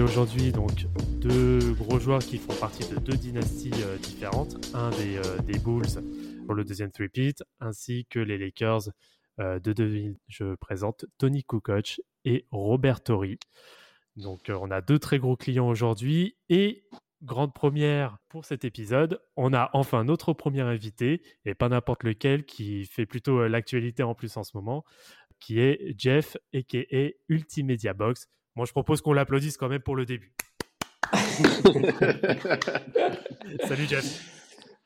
Aujourd'hui donc deux gros joueurs qui font partie de deux dynasties euh, différentes, un des, euh, des, Bulls pour le deuxième three-peat, ainsi que les Lakers euh, de 2000. Je présente Tony Kukoc et Robert Torrey. Donc on a deux très gros clients aujourd'hui et grande première pour cet épisode, on a enfin notre premier invité, et pas n'importe lequel, qui fait plutôt l'actualité en plus en ce moment, qui est Jeff, a.k.a. Ultimedia Box. Moi, je propose qu'on l'applaudisse quand même pour le début. salut Jeff.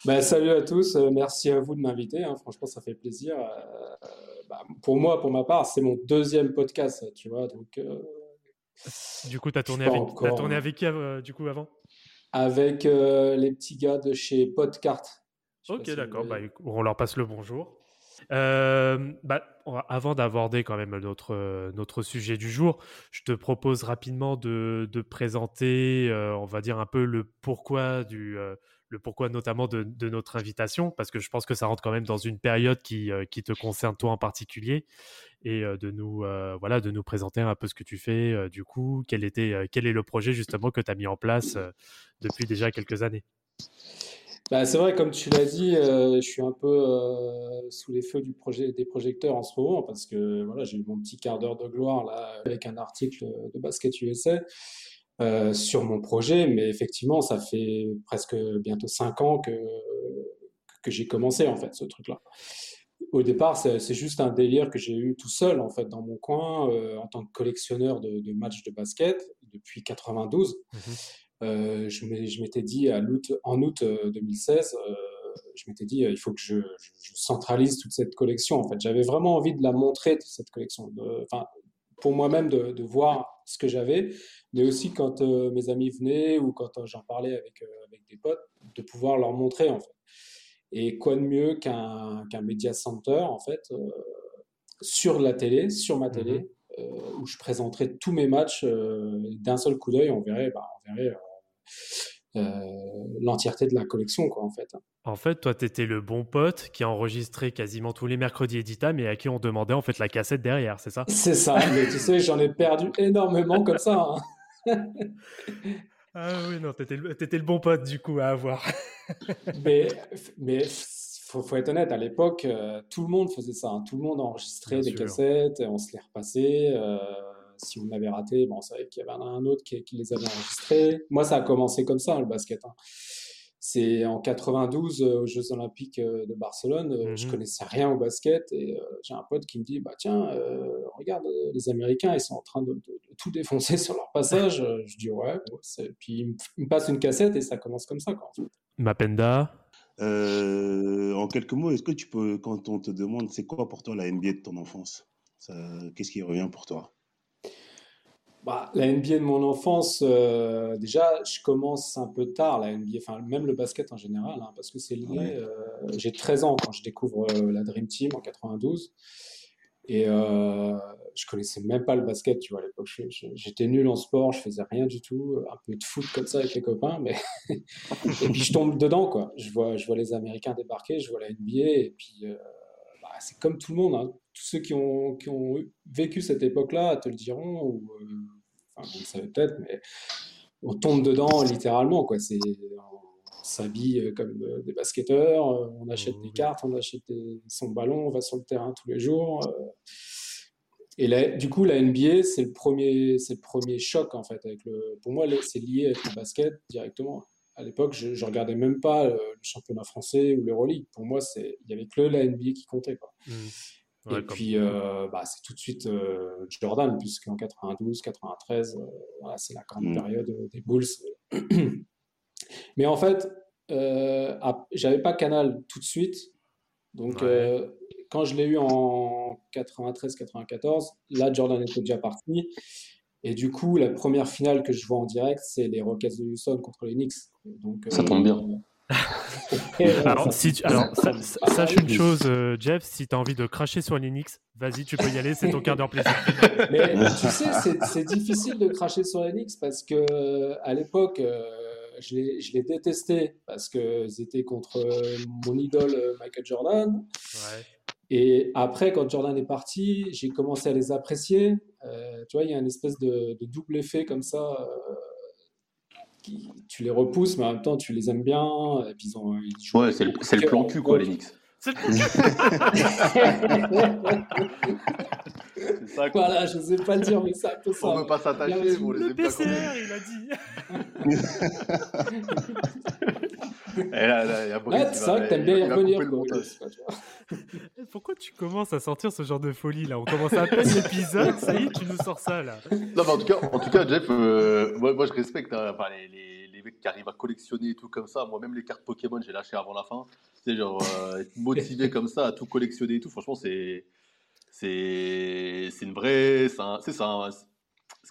Bah, salut à tous, euh, merci à vous de m'inviter. Hein. Franchement, ça fait plaisir. Euh, bah, pour moi, pour ma part, c'est mon deuxième podcast, tu vois. Donc, euh, du coup, tu as tourné, avec, as tourné avec qui du coup avant? Avec les petits gars de chez Podcart. Ok, d'accord. Bah, on leur passe le bonjour. Euh, bah, avant d'aborder quand même notre, notre sujet du jour, je te propose rapidement de, présenter, euh, on va dire un peu le pourquoi du, euh, le pourquoi notamment de, notre invitation, parce que je pense que ça rentre quand même dans une période qui, qui te concerne toi en particulier, et de nous, voilà, de nous présenter un peu ce que tu fais. du coup, quel était, quel est le projet justement que tu as mis en place depuis déjà quelques années bah, c'est vrai, comme tu l'as dit, euh, je suis un peu euh, sous les feux des projecteurs en ce moment parce que voilà, j'ai eu mon petit quart d'heure de gloire là avec un article de Basket USA euh, sur mon projet, mais effectivement, ça fait presque bientôt cinq ans que, j'ai commencé en fait ce truc-là. Au départ, c'est juste un délire que j'ai eu tout seul en fait dans mon coin en tant que collectionneur de, matchs de basket depuis 92. Euh, je m'étais dit à en août 2016, euh, euh, je m'étais dit il faut que je, centralise toute cette collection. En fait, j'avais vraiment envie de la montrer cette collection, enfin pour moi-même de, voir ce que j'avais, mais aussi quand mes amis venaient ou quand j'en parlais avec, avec des potes, de pouvoir leur montrer en fait. Et quoi de mieux qu'un qu'un media center en fait sur la télé, sur ma télé, mmh où je présenterai tous mes matchs d'un seul coup d'œil. On verrait, bah, on verrait euh, l'entièreté de la collection, quoi, en fait. En fait, toi, tu étais le bon pote qui a enregistré quasiment tous les mercredis Edita, mais à qui on demandait en fait la cassette derrière, c'est ça? C'est ça, mais tu sais, j'en ai perdu énormément comme ça. Hein. ah oui, non, t'étais le, le bon pote du coup à avoir. mais mais faut, faut être honnête, à l'époque, euh, tout le monde faisait ça. Hein. Tout le monde enregistrait des cassettes, on se les repassait. Euh, si on avait raté, bon, on savait qu'il y avait un autre qui, les avait enregistrés. Moi, ça a commencé comme ça, le basket. Hein. C'est en 92 euh, aux Jeux Olympiques euh, de Barcelone. Je euh, ne Je mhm. connaissais rien au basket et j'ai un pote qui me dit bah tiens regarde les Américains ils sont en train de, tout défoncer sur leur passage. je dis ouais. Puis il me, passe une cassette et ça commence comme ça quoi. En Mapenda. En quelques mots, est-ce que tu peux quand on te demande c'est quoi pour toi la NBA de ton enfance, qu'est-ce qui revient pour toi? Bah, la NBA de mon enfance, euh, déjà, je commence un peu tard, la NBA, enfin, même le basket en général, hein, parce que c'est lié. Euh, j'ai 13 ans quand je découvre euh, la Dream Team en 92. Et je connaissais même pas le basket, tu vois, à l'époque. J'étais nul en sport, je faisais rien du tout, un peu de foot comme ça avec les copains, mais. et puis je tombe dedans, quoi. Je vois, je vois les Américains débarquer, je vois la NBA, et puis bah, c'est comme tout le monde. Hein. Tous ceux qui ont, qui ont vécu cette époque-là te le diront, ou enfin, vous le savez peut-être, mais on tombe dedans littéralement. Quoi. C'est, on s'habille euh, comme euh, des basketteurs, euh, on achète des cartes, on achète son ballon, on va sur le terrain tous les jours. Et là, du coup, la NBA, c'est le premier, c'est le premier choc en fait. Avec le, pour moi, c'est lié avec le basket directement. À l'époque, je, ne regardais même pas le championnat français ou l'Euroleague. Pour moi, c'est, il y avait que la NBA qui comptait. Quoi. Mmh et puis, euh, bah, c'est tout de suite euh, Jordan, puisqu'en 92, 93, euh, voilà, c'est la grande mm. période des Bulls. Mais en fait, j'avais pas Canal tout de suite. Donc, Ouais. Euh, quand je l'ai eu en 93-94, là, Jordan était déjà parti. Et du coup, la première finale que je vois en direct, c'est les Rockets de Houston contre les Knicks. Donc, Ça tombe bien. Euh, Alors, ça- si tu- alors sa- sa- sache une chose, euh, Jeff, si tu as envie de cracher sur Linux, vas-y, tu peux y aller, c'est ton quart d'heure plaisir. Mais tu sais, c'est- difficile de cracher sur les Knicks parce que à l'époque, euh, je les, détestais parce qu'ils étaient contre euh, mon idole euh, Michael Jordan. Ouais. Et après, quand Jordan est parti, j'ai commencé à les apprécier. Euh, tu vois, il y a une espèce de, de double effet comme ça. euh, qui- tu les repousses, mais en même temps, tu les aimes bien. Et puis ils ont, ils Ouais, c'est le, c'est le plan cul, quoi, les Knicks. C'est le C'est ça, quoi. Voilà, je sais pas le dire, mais c'est un peu ça. On veut pas s'attacher, le. PCR, il a dit. Et là, là, y a Brice Ouais, c'est vrai que t'aimes bien y revenir. Pourquoi tu commences à sortir ce genre de folie là? On commence à peine l'épisode, ça y est, tu nous sors ça là. Non, mais en tout cas, en tout cas Jeff, euh, moi, moi, je respecte hein, enfin, les, les mecs qui arrivent à collectionner et tout comme ça. Moi, même les cartes Pokémon, j'ai lâché avant la fin. C'est genre euh, être motivé comme ça à tout collectionner et tout. Franchement, c'est c'est c'est une vraie, c'est un- un-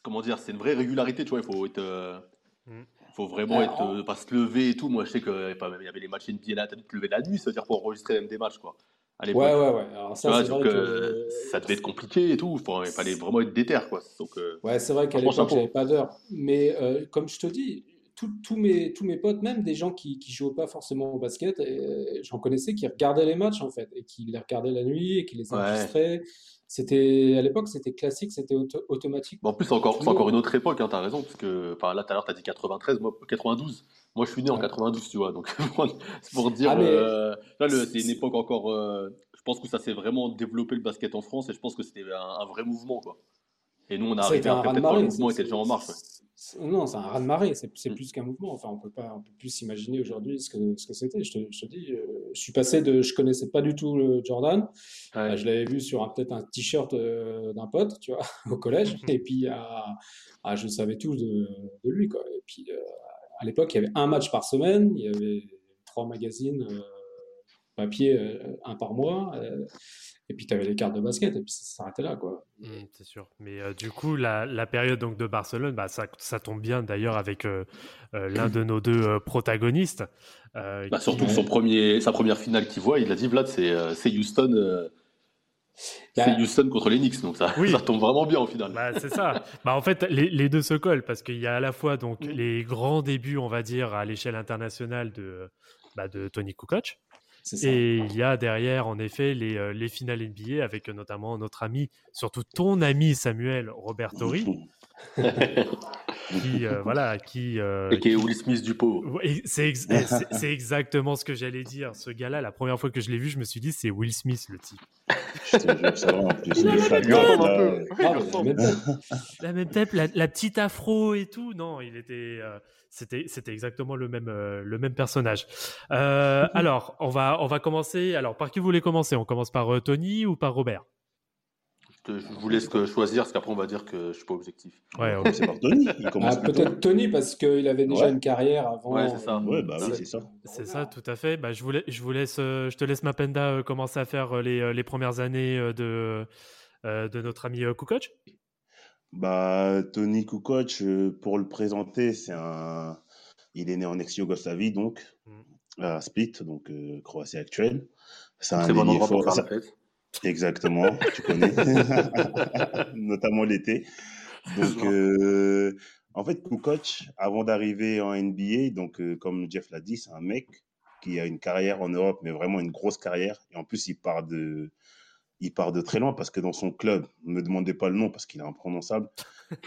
comment dire, c'est une vraie régularité. Tu vois, il faut être, euh, Mm. faut vraiment Ah, être, euh, pas se lever et tout. Moi, je sais qu'il y avait les matchs NBA là, t'as dû te lever la nuit, c'est-à-dire pour enregistrer même des matchs quoi. À. Ouais, ouais, ouais. Alors ça, vois, donc, euh, que... ça devait être compliqué et tout. Il fallait vraiment être déter quoi. Donc, euh, Ouais, c'est vrai qu'à l'époque, j'avais pas d'heure. Mais euh, comme je te dis, tous mes, tous mes potes, même des gens qui qui jouaient pas forcément au basket, et j'en connaissais qui regardaient les matchs en fait, et qui les regardaient la nuit et qui les Ouais. enregistraient. C'était, à l'époque, c'était classique, c'était auto- automatique. Bon, en plus, c'est encore, encore une autre époque, hein, t'as raison, parce que enfin, là, tout à l'heure, t'as dit 93, moi, 92. Moi, je suis né en Ouais. 92, tu vois, donc c'est pour dire. Ah, mais- euh, là, c'est une époque encore. euh, je pense que ça s'est vraiment développé le basket en France, et je pense que c'était un, un vrai mouvement, quoi. Et nous, on a arrivé un après, peut-être le mouvement était déjà en marche. ouais. Non, c'est un raz-de-marée, c'est c'est Mm. plus qu'un mouvement. Enfin, on peut pas, on peut plus s'imaginer aujourd'hui ce que ce que c'était. Je te, je te dis, euh, je suis passé de, je connaissais pas du tout le Jordan. Ouais. Euh, je l'avais vu sur peut-être un t-shirt euh, d'un pote, tu vois, au collège. Et puis, à, à- je savais tout de, de lui, quoi. Et puis, à l'époque, il y avait un match par semaine, il y avait trois magazines papier, un par mois. Et puis, tu avais les cartes de basket, et puis ça s'arrêtait là, quoi. Mm, c'est sûr. Mais euh, du coup, la, la période donc de Barcelone, bah, ça, ça tombe bien d'ailleurs avec euh, euh, l'un de nos deux euh, protagonistes. euh, Bah, qui- surtout que son premier, sa première finale qu'il voit, il a dit Vlad, c'est euh, c'est Houston, euh, Bah, c'est Houston contre les Knicks, donc ça, Oui. ça tombe vraiment bien au final. Bah, c'est ça. Bah, en fait, les, les deux se collent parce qu'il y a à la fois donc Mm. les grands débuts, on va dire, à l'échelle internationale de, bah, de Tony Kukoc. Ça. Et il y a derrière, en effet, les, euh, les finales NBA avec euh, notamment notre ami, surtout ton ami Samuel Robert Torri, qui, euh, voilà, qui, euh, Et qui est Will Smith du pot. Ouais, C'est ex- c'est- c'est exactement ce que j'allais dire. Ce gars-là, la première fois que je l'ai vu, je me suis dit, c'est Will Smith, le type. Je te jure, c'est plus. Il la même tête. La même tête, la, la petite afro et tout. Non, il était, euh, c'était, c'était exactement le même, euh, le même personnage. Euh, alors, on va, on va commencer. Alors, par qui vous voulez commencer? On commence par euh, Tony ou par Robert? Je vous laisse choisir, parce qu'après, on va dire que je suis pas objectif. Ouais. C'est par Tony, Ah, peut-être Tony, parce qu'il avait déjà Ouais. une carrière avant. Ouais, c'est ça. euh, Ouais, bah c'est ça. C'est ça, tout à fait. Bah, je, vous laisse, je vous laisse, euh, je te laisse Mapenda euh, commencer à faire euh, les, euh, les premières années euh, de, euh, de notre ami euh, Kukoc. Bah, Tony Kukoc, euh, pour le présenter, c'est un. Il est né en ex-Yougoslavie, donc, Mm. à Split, donc euh, Croatie actuelle. C'est un bon endroit pour fort. faire la fête. Exactement, tu connais. Notamment l'été. Donc, euh, en fait, Kukoc, avant d'arriver en NBA, donc, comme Jeff l'a dit, c'est un mec qui a une carrière en Europe, mais vraiment une grosse carrière. Et en plus, il part de, il part de très loin parce que dans son club, ne me demandez pas le nom parce qu'il est imprononçable.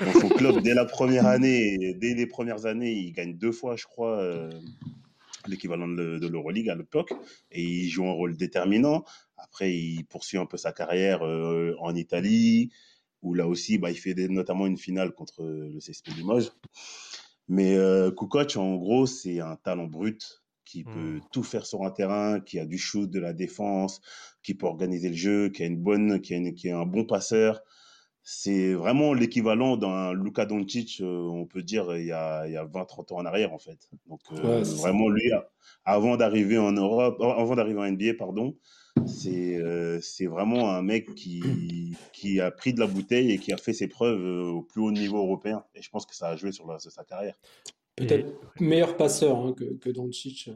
Dans son club, dès la première année, dès les premières années, il gagne deux fois, je crois, euh, l'équivalent de, l'Euroleague à l'époque. Et il joue un rôle déterminant. Après, il poursuit un peu sa carrière euh, en Italie, où là aussi, bah, il fait notamment une finale contre le CSP Limoges. Mais euh, Kukoc, en gros, c'est un talent brut qui peut Mm. tout faire sur un terrain, qui a du shoot, de la défense, qui peut organiser le jeu, qui a une bonne, qui a, une- qui est un bon passeur. C'est vraiment l'équivalent d'un Luka Doncic, euh, on peut dire, il y a, il y a 20-30 ans en arrière, en fait. Donc, euh, Ouais, vraiment, lui, avant d'arriver en Europe, avant d'arriver en NBA, pardon, C'est euh, c'est vraiment un mec qui, qui a pris de la bouteille et qui a fait ses preuves au plus haut niveau européen. Et je pense que ça a joué sur, la, sur sa carrière. Peut-être meilleur passeur hein, que, que Doncic. euh.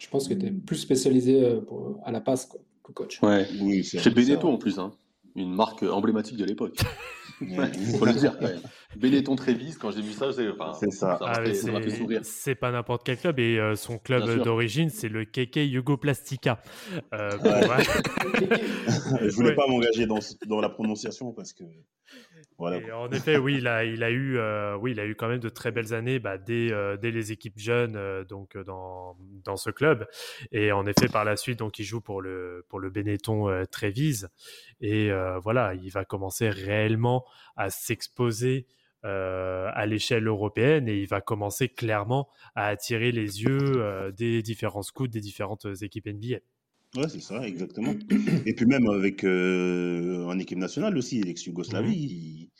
Je pense qu'il était plus spécialisé euh, pour- à la passe quoi, que coach. Ouais. Oui, c'est Chez. Benetton en plus, hein. une marque emblématique de l'époque. Ouais. Faut le dire. quand même. Benetton Trévis, quand j'ai vu ça, c'est enfin, C'est ça. Ah, ça m'a fait c'est sourire. c'est pas n'importe quel club et euh, son club d'origine c'est le KK Yugoplastica. Euh, bon, Ouais. ouais. Je voulais Ouais. pas m'engager dans, dans la prononciation parce que. Et en effet, oui, il a, eu, euh, oui, il a eu quand même de très belles années bah, dès, euh, dès les équipes jeunes, euh, donc dans, ce club. Et en effet, par la suite, donc il joue pour le pour le Benetton Trévise. Et voilà, il va commencer réellement à s'exposer à l'échelle européenne et il va commencer clairement à attirer les yeux des différents scouts des différentes équipes NBA. Ouais, c'est ça, exactement. Et puis même avec euh, en équipe nationale aussi, l'ex-Yougoslavie, il,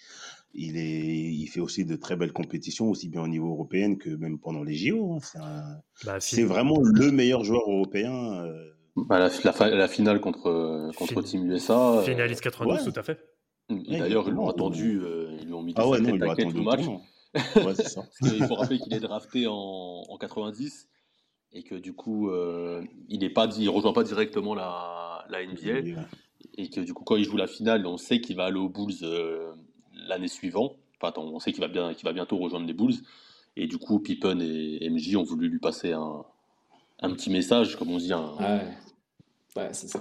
il est, il fait aussi de très belles compétitions, aussi bien au niveau européen que même pendant les JO. hein. C'est un- Bah, vraiment le meilleur joueur européen. euh, Bah, la, la fa- la finale contre, contre Fin- Team USA. euh, finaliste 92, ouais. tout à fait. et Ouais, D'ailleurs, ils l'ont attendu, euh, ils lui ont mis des Ah ouais, non, il tout match. Ouais, ça. Parce faut rappeler qu'il est drafté en, en 90 et que du coup, euh, il est pas, dit- il rejoint pas directement la, la NBA et que du coup, quand il joue la finale, on sait qu'il va aller aux Bulls euh, l'année suivante. Enfin, attends, on sait qu'il va bien, qu'il va bientôt rejoindre les Bulls. Et du coup, Pippen et MJ ont voulu lui passer un, un petit message, comme on dit. Un... Ouais, ouais c'est ça.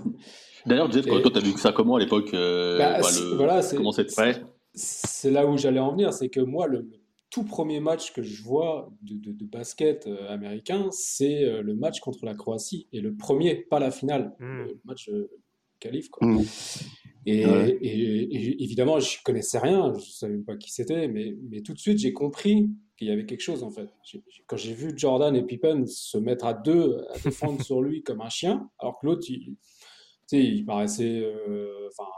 D'ailleurs, Jeff, Et- toi, t'as vu ça comment à l'époque euh, Bah, bah, c'est- le- voilà, c'est- Comment c'est prêt? C'est là où j'allais en venir, c'est que moi, le, le tout premier match que je vois de, de- de basket euh, américain, c'est euh, le match contre la Croatie. Et le premier, pas la finale, Mm. le match euh, qualif. Quoi. Mm. Et, Ouais. et- et évidemment, je connaissais rien, je savais même pas qui c'était, mais, mais tout de suite, j'ai compris qu'il y avait quelque chose en fait. J'ai- j'ai- Quand j'ai vu Jordan et Pippen se mettre à deux, à défendre sur lui comme un chien, alors que l'autre, il, sais, il paraissait, euh, enfin,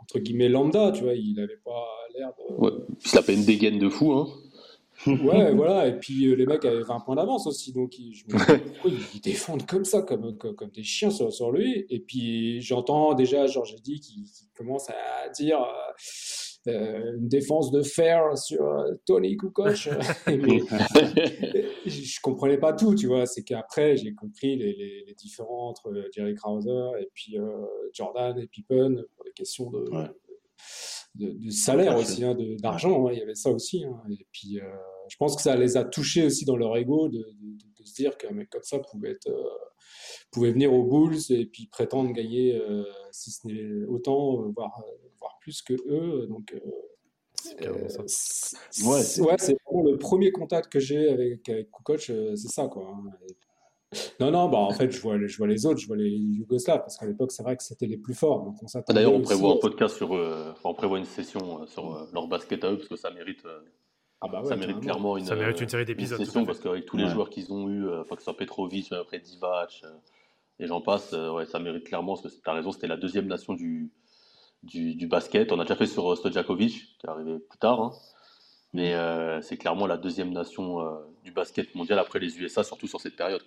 entre guillemets, lambda, tu vois, il n'avait pas l'air de... ouais. Il se la une dégaine de fou. Hein. Ouais, voilà, et puis euh, les mecs avaient 20 points d'avance aussi, donc ils- je me dis, pourquoi ils défendent comme ça, comme, comme, comme des chiens sur, sur lui? Et puis j'entends déjà Georges Eddy qui, qui commence à dire euh, euh, une défense de fer sur euh, Tony Kukoc. Je, je comprenais pas tout, tu vois. C'est qu'après, j'ai compris les, les, les entre euh, Jerry Krauser et puis Jordan et Pippen pour des questions de, Ouais. de, de salaire aussi, hein, d'argent. hein, il y avait ça aussi. hein. Et puis, je pense que ça les a touchés aussi dans leur ego de, se dire qu'un mec comme ça pouvait être, pouvait venir aux Bulls et puis prétendre gagner, euh, si ce n'est autant, euh, voire, euh, voire plus que eux. Donc, euh, C'est clairement ça. euh, c'est Ouais, c'est- ouais, c'est vraiment le premier contact que j'ai avec, avec Kukoc, euh, c'est ça, quoi. hein. Et- Non, non, bah en fait, je vois, les- je vois les autres, je vois les Yougoslaves, parce qu'à l'époque, c'est vrai que c'était les plus forts. On D'ailleurs, on aussi prévoit un podcast sur, euh, enfin, on prévoit une session sur euh, leur basket à eux parce que ça mérite, euh, Ah bah ouais, ça mérite clairement une, Ça mérite une série d'épisodes, parce qu'avec tous les Ouais. joueurs qu'ils ont eu, euh, enfin, que ce soit Petrovic, mais après Divac, euh, et j'en passe, euh, ouais, ça mérite clairement parce que tu as raison, c'était la deuxième nation du, du, du basket. On a déjà fait sur euh, Stojakovic, qui est arrivé plus tard, hein. mais euh, c'est clairement la deuxième nation euh, du basket mondial après les USA, surtout sur cette période.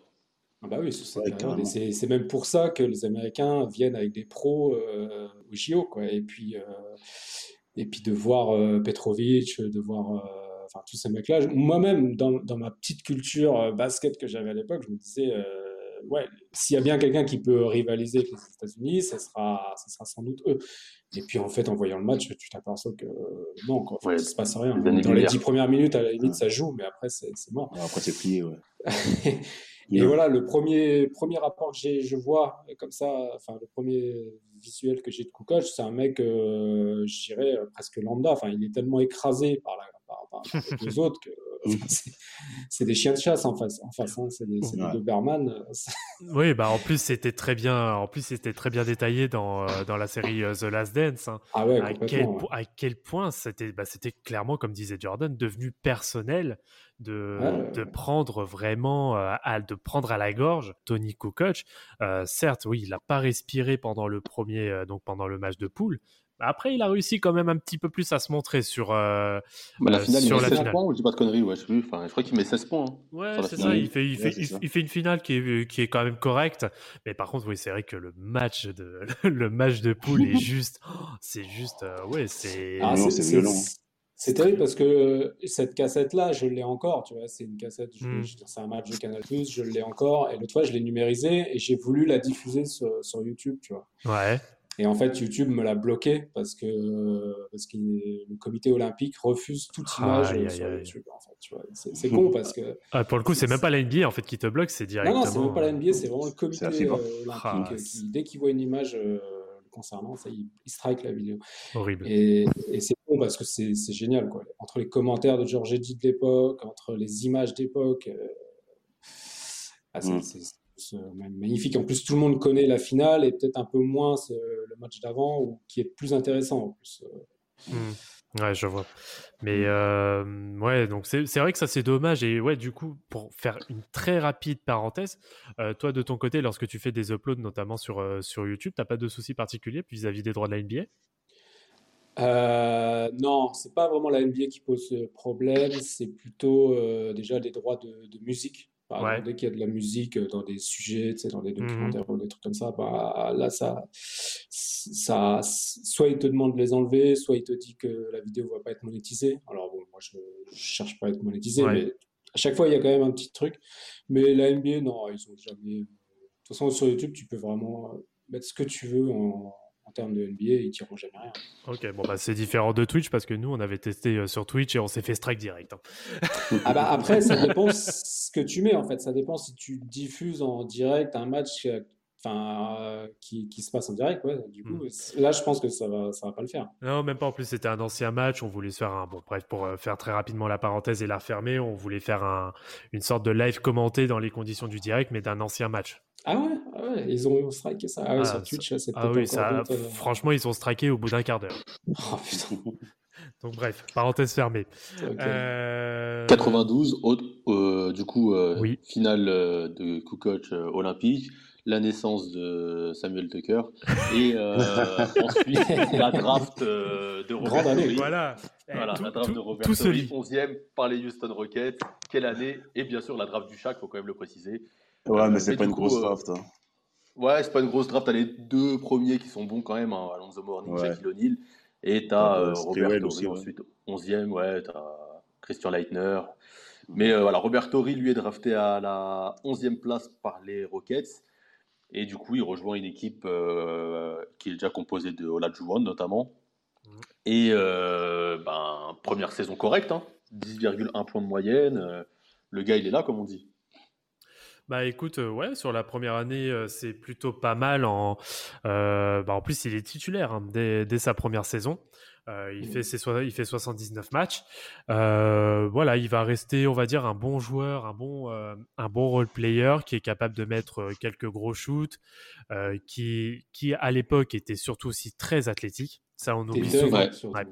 Ah bah oui, sur cette Ouais, période. carrément. Et c'est c'est même pour ça que les Américains viennent avec des pros euh, au JO, quoi. Et puis, euh, et puis de voir euh, Petrovic, de voir euh, enfin, tous ces mecs-là. Moi-même, dans, dans ma petite culture euh, basket que j'avais à l'époque, je me disais, euh, ouais, s'il y a bien quelqu'un qui peut rivaliser avec les États-Unis, ça sera, ça sera sans doute eux. Et puis en fait, en voyant le match, tu t'aperçois que euh, non, quoi, Ouais, il se passe rien. les Dans les dix premières minutes, à la limite, Ouais. ça joue, mais après, c'est mort. Après, c'est plié, ouais. Et voilà, le premier, premier rapport que je vois euh, comme ça, enfin, le premier visuel que j'ai de Kukoc, c'est un mec, euh, je dirais, euh, presque lambda. Enfin, il est tellement écrasé par, la, par, par- par les deux autres que euh, c'est, des chiens de chasse en face. En face hein. C'est des, des Ouais. Doberman. Oui, bah en plus c'était très bien, en plus c'était très bien détaillé dans, euh, dans la série euh, The Last Dance. hein. Ah ouais, à, quel, complètement. ouais. po- à quel point c'était bah, c'était clairement, comme disait Jordan, devenu personnel de, Ouais. de prendre vraiment euh, à, de prendre à la gorge Tony Kukoc. Euh, certes, oui, il n'a pas respiré pendant le premier, euh, donc pendant le match de poule, Après, il a réussi quand même un petit peu plus à se montrer sur, euh, Bah, la euh, finale, il sur met la 16 finale. points, ou je dis pas de conneries, ouais, je sais plus. Enfin, je crois qu'il met 16 points. hein. Ouais, c'est ça. Il fait, il, Ouais, fait, c'est il, ça. il fait une finale qui est, qui est quand même correcte. Mais par contre, oui, c'est vrai que le match de, le match de poule est juste. oh, c'est juste. euh, ouais, c'est. Ah, non, c'est c'est violent. c'est- c'est terrible parce que euh, cette cassette-là, je l'ai encore, tu vois, c'est une cassette, je- Mm. je veux dire, c'est un match de Canal+, je l'ai encore, et l'autre fois, je l'ai numérisé et j'ai voulu la diffuser sur, sur YouTube, tu vois. Ouais. Et en fait, YouTube me l'a bloqué parce que, parce que le comité olympique refuse toute image euh, aïe, sur aïe. En fait. C'est con parce que... Ah, pour le coup, c'est même pas la NBA en fait qui te bloque, c'est Non, directement. non, c'est même pas la NBA, c'est vraiment le comité euh, olympique Ah, euh, qui, dès qu'il voit une image euh, concernant ça, il, il strike la vidéo. horrible. Et, et c'est bon parce que c'est c'est génial, quoi. Entre les commentaires de George Eddy de l'époque, entre les images d'époque, euh, ah, c'est Mm. Même magnifique. En plus, tout le monde connaît la finale et peut-être un peu moins ce- le match d'avant, ou qui est plus intéressant en plus. Euh, Hmm. Ouais, je vois. Mais euh, ouais, donc c'est vrai que ça c'est dommage. Et ouais, du coup, pour faire une très rapide parenthèse, euh, toi de ton côté, lorsque tu fais des uploads, notamment sur, euh, sur YouTube, t'as pas de soucis particuliers vis-à-vis des droits de la NBA Euh, non, c'est pas vraiment la NBA qui pose ce problème, c'est plutôt euh, déjà des droits de, de musique. Ouais. exemple, dès qu'il y a de la musique euh, dans des sujets, dans des Mhm. documentaires ou des trucs comme ça, bah, là, ça, ça, soit il te demande de les enlever, soit il te dit que la vidéo va pas être monétisée. Alors bon, moi, je, je cherche pas à être monétisé, Ouais. mais à chaque fois, il y a quand même un petit truc. Mais la NBA, non, ils ont jamais. De toute façon, sur YouTube, tu peux vraiment euh, mettre ce que tu veux en, en termes de NBA, ils tireront jamais rien. Ok, bon bah c'est différent de Twitch parce que nous on avait testé euh, sur Twitch et on s'est fait strike direct. hein. Ah bah après, ça dépend ce que tu mets en fait. Ça dépend si tu diffuses en direct un match euh, enfin, euh, qui, qui se passe en direct. Ouais. Du coup, là, je pense que ça va, ça va pas le faire. Non, même pas. En plus, c'était un ancien match. On voulait se faire un. Bon, bref, pour euh, faire très rapidement la parenthèse et la refermer, on voulait faire un, une sorte de live commenté dans les conditions du direct, mais d'un ancien match. Ah ouais, ah ouais, ils ont striké ça. Ah ouais, Ah, sur Twitch, c'est Ah oui, ça, euh, franchement, ils sont strikés au bout d'un quart d'heure. Oh putain. Donc, bref, parenthèse fermée. Ok. Euh, 92, autre, euh, du coup, euh, Oui. finale de Kukoc euh, olympique, la naissance de Samuel Tucker, et euh, ensuite la draft euh, de Grande Robert année. Torrey. Voilà. Eh, Voilà, tout, la draft tout- de Robert Torrey, lit. 11e par les Houston Rockets. Quelle année? Et bien sûr, la draft du Shaq, faut quand même le préciser. Ouais, Euh, mais c'est pas une coup, grosse euh, draft. hein. Ouais, c'est pas une grosse draft. T'as les deux premiers qui sont bons quand même, hein, Alonso Mourning, Ouais. Shaquille O'Neal. Et t'as T'as, euh, euh, Robert Torrey aussi, ouais. ensuite, 11e, ouais, t'as Christian Leitner. Mais euh, voilà, Robert Torrey, lui, est drafté à la 11e place par les Rockets. Et du coup, il rejoint une équipe euh, qui est déjà composée de Olajuwon, notamment. Mhm. Et euh, ben, première saison correcte, hein, 10,1 points de moyenne. euh, le gars, il est là, comme on dit. Bah écoute, euh, ouais, sur la première année, euh, c'est plutôt pas mal. En, euh, bah, en plus, il est titulaire hein, dès, dès sa première saison. Euh, il, Mhm. fait ses, soi- il fait 79 matchs. Euh, voilà, il va rester, on va dire, un bon joueur, un bon, euh, un bon role player qui est capable de mettre euh, quelques gros shoots, euh, qui, qui à l'époque était surtout aussi très athlétique. Ça, on oublie souvent. Ouais.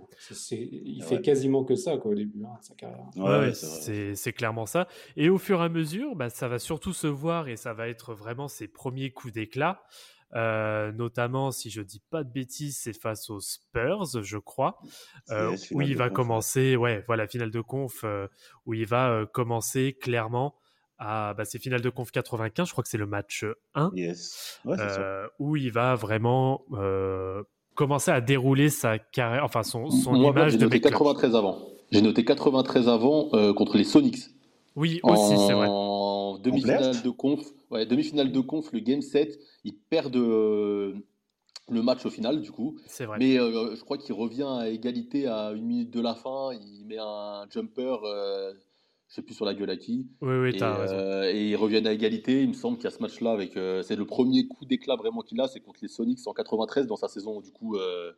il Ouais. fait quasiment que ça quoi, au début hein, de sa carrière. C'est clairement ça. Et au fur et à mesure, bah, ça va surtout se voir et ça va être vraiment ses premiers coups d'éclat. Euh, notamment, si je dis pas de bêtises, c'est face aux Spurs, je crois, euh, où il va conf, commencer, ouais, voilà, finale de conf, euh, où il va commencer clairement à, bah, c'est finale de conf 95, je crois que c'est le match 1, Yes. Ouais, c'est ça. euh, où il va vraiment commencer à dérouler sa carrière, enfin son, son Moi, image j'ai de noté mec clutch. 93 avant. J'ai noté 93 avant contre les Sonics. Oui, aussi, c'est vrai. En demi-finale de conf, ouais, demi-finale de conf, le game 7, ils perdent euh, le match au final, du coup. C'est vrai. Mais euh, je crois qu'il revient à égalité à une minute de la fin. Il met un jumper, euh, je sais plus sur la gueule à qui. Oui, oui, Et, t'as raison. euh, et ils reviennent à égalité. Il me semble qu'il y a ce match-là avec. euh, c'est le premier coup d'éclat vraiment qu'il a, c'est contre les Sonics en 93 dans sa saison du coup euh,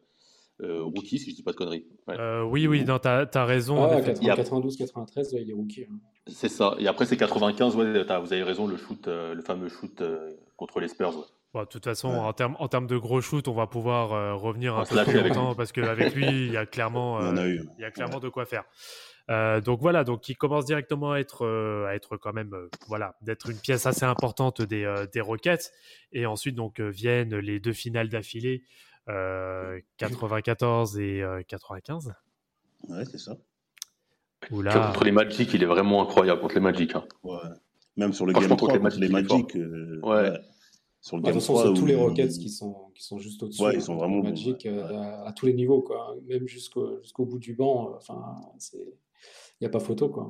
euh, rookie, si je dis pas de conneries. Ouais. Euh, oui, oui, t'as as raison. en Ah, effet. Il y a- 92-93, ouais, il est rookie. hein. C'est ça. Et après, c'est 95, ouais, t'as- vous avez raison, le shoot, euh, le fameux shoot euh, contre les Spurs. ouais. Bon, de toute façon, Ouais. en termes en de gros shoot, on va pouvoir euh, revenir On un peu plus longtemps parce qu'avec lui, il y a clairement, Il y euh, a clairement de quoi faire. Euh, donc voilà, donc il commence directement à être, euh, à être quand même, euh, voilà, d'être une pièce assez importante des, euh, des Rockets. Et ensuite, donc viennent les deux finales d'affilée euh, 94 et euh, 95. Ouais, c'est ça. Là, Contre les Magic, il est vraiment incroyable contre les Magic. hein. Ouais. Même sur le Game contre 3, les contre les Magic, euh, Ouais. Sur le Bah, de Game toute façon, 3, c'est tous les Rockets qui sont, qui sont juste au-dessus. Ouais, ils sont vraiment bons, Magic ouais. euh, à, à tous les niveaux, quoi. Même jusqu'au jusqu'au bout du banc. euh, Enfin, c'est. Il n'y a pas photo, quoi.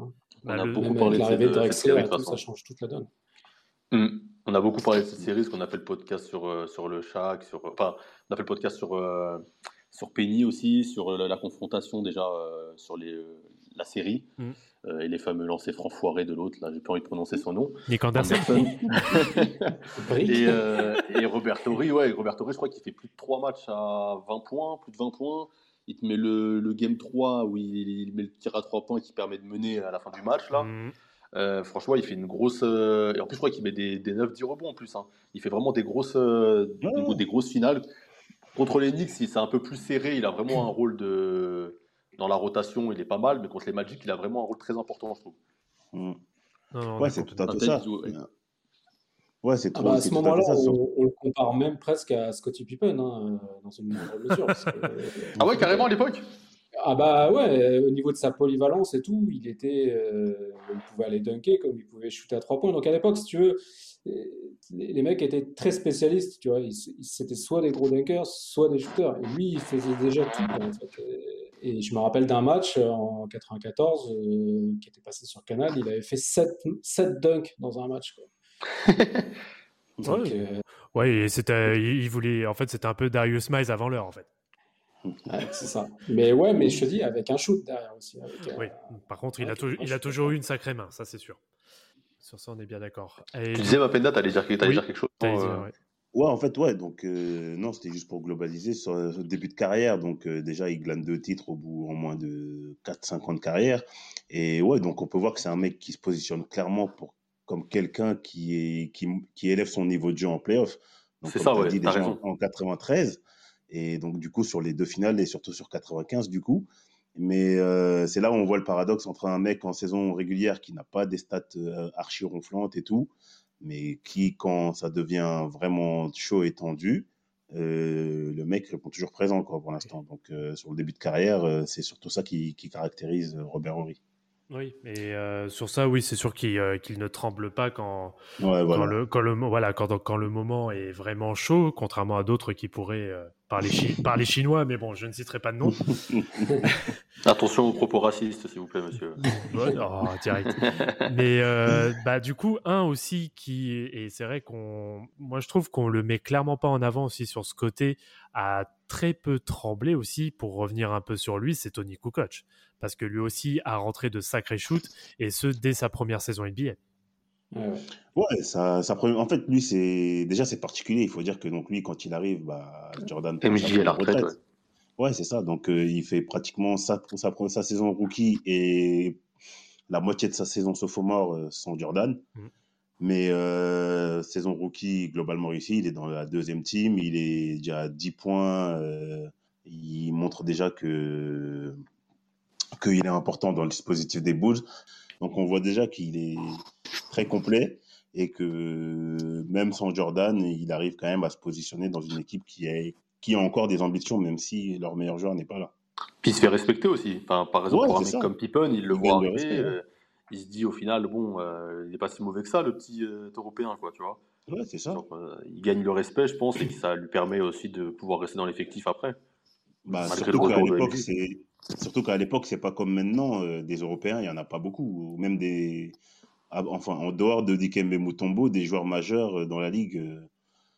On Bah, a le- beaucoup Même parlé de l'arrivée de et de tout, toute ça change toute la donne. Hmm. On a beaucoup parlé de cette série, ce qu'on a fait le podcast sur, euh, sur le Shaq, sur, enfin, on a fait le podcast sur, euh, sur Penny aussi, sur euh, la, la confrontation déjà euh, sur les, euh, la série euh, et les fameux lancers francs foirés de l'autre. Là, j'ai pas envie de prononcer son nom. Nick Anderson. Et, euh, et Robert Torrey, ouais, Robert Torrey, je crois qu'il fait plus de 3 matchs à 20 points, plus de 20 points. Il te met le, le game 3 où il, il met le tir à 3 points qui permet de mener à la fin du match. Là. Euh, franchement, il fait une grosse. euh, Et en plus, je crois qu'il met des, des 9-10 rebonds en plus. hein. Il fait vraiment des grosses, euh, des, grosses finales. Contre les Knicks, il- c'est un peu plus serré. Il a vraiment un rôle de. Dans la rotation, il est pas mal, mais contre les Magic, il a vraiment un rôle très important, je trouve. Mm. Non, non, Ouais, c'est est tout à fait ça. ouais. Ouais, c'est Ah trop. bah, à ce moment-là, on, on le compare même presque à Scottie Pippen, hein, dans une mesure. que, Ah ouais, carrément à l'époque? Ah bah ouais, au niveau de sa polyvalence et tout, il était, euh, il pouvait aller dunker comme il pouvait shooter à trois points. Donc à l'époque, si tu veux, les, mecs étaient très spécialistes, tu vois. C'était soit des gros dunkers, soit des shooters. Et lui, il faisait déjà tout. quoi, en fait. Et, je me rappelle d'un match euh, en 94 euh, qui était passé sur Canal, il avait fait 7, sept dunks dans un match. Quoi. Donc, Ouais. euh, c'était, il il voulait, en fait, c'était un peu Darius Miles avant l'heure, en fait. Ouais, c'est ça. Mais ouais, mais je te dis, avec un shoot derrière aussi. avec, euh, Oui. Par contre, il a, toujours, il a eu une sacrée main, ça c'est sûr. Sur ça, on est bien d'accord. Et Tu disais, Mapenda, t'allais dire, t'allais Oui, dire quelque chose euh, dire, ouais. Ouais, en fait, ouais. Donc, euh, non, c'était juste pour globaliser sur le début de carrière. Donc, euh, déjà, il glane deux titres au bout en moins de 4-5 ans de carrière. Et ouais, donc, on peut voir que c'est un mec qui se positionne clairement pour, comme quelqu'un qui, est, qui, qui élève son niveau de jeu en playoff. Donc, C'est comme ça, ouais, dit t'as déjà raison. en, en 93. Et donc, du coup, sur les deux finales et surtout sur 95, du coup. Mais euh, c'est là où on voit le paradoxe entre un mec en saison régulière qui n'a pas des stats euh, archi ronflantes et tout, mais qui, quand ça devient vraiment chaud et tendu, euh, le mec répond toujours présent quoi, pour l'instant. Donc, sur le début de carrière, c'est surtout ça qui, caractérise Robert Horry. Oui, et euh, sur ça, oui, c'est sûr qu'il euh, ne tremble pas quand, Ouais, quand, voilà. le, quand, le, voilà, quand, quand le moment est vraiment chaud, contrairement à d'autres qui pourraient euh, parler, chi- parler chinois, mais bon, je ne citerai pas de nom. Attention aux propos racistes, s'il vous plaît, monsieur. Oh, direct. Mais euh, bah, du coup, un aussi qui, et c'est vrai qu'on, moi je trouve qu'on le met clairement pas en avant aussi sur ce côté, a très peu tremblé aussi, pour revenir un peu sur lui, c'est Tony Kukoc. Parce que lui aussi a rentré de sacrés shoots, et ce, dès sa première saison NBA. ouais, ouais. Ça, en fait, lui, c'est déjà c'est particulier. Il faut dire que donc lui, quand il arrive, bah, Jordan MJ à la retraite, ouais. Ouais, c'est ça. Donc, euh, il fait pratiquement sa, sa, sa saison rookie et la moitié de sa saison sophomore euh, sans Jordan. Mhm. Mais euh, saison rookie globalement réussie. Il est dans la deuxième team. Il est déjà à 10 points. euh, il montre déjà que qu'il est important dans le dispositif des Bulls. Donc, on voit déjà qu'il est très complet et que même sans Jordan, il arrive quand même à se positionner dans une équipe qui, est, qui a encore des ambitions, même si leur meilleur joueur n'est pas là. Puis il se fait respecter aussi. Enfin, par exemple, Ouais, pour un mec ça. comme Pippen, il le Il voit arriver. Euh, il se dit au final, bon, euh, il n'est pas si mauvais que ça, le petit euh, Européen, quoi, tu vois. Ouais, c'est ça. Genre, euh, il gagne le respect, je pense, et que ça lui permet aussi de pouvoir rester dans l'effectif après. Bah, surtout qu'à l'époque, c'est surtout qu'à l'époque, c'est pas comme maintenant. euh, des Européens, il y en a pas beaucoup, ou même des ah, enfin en dehors de Dikembe Mutombo, des joueurs majeurs euh, dans la ligue.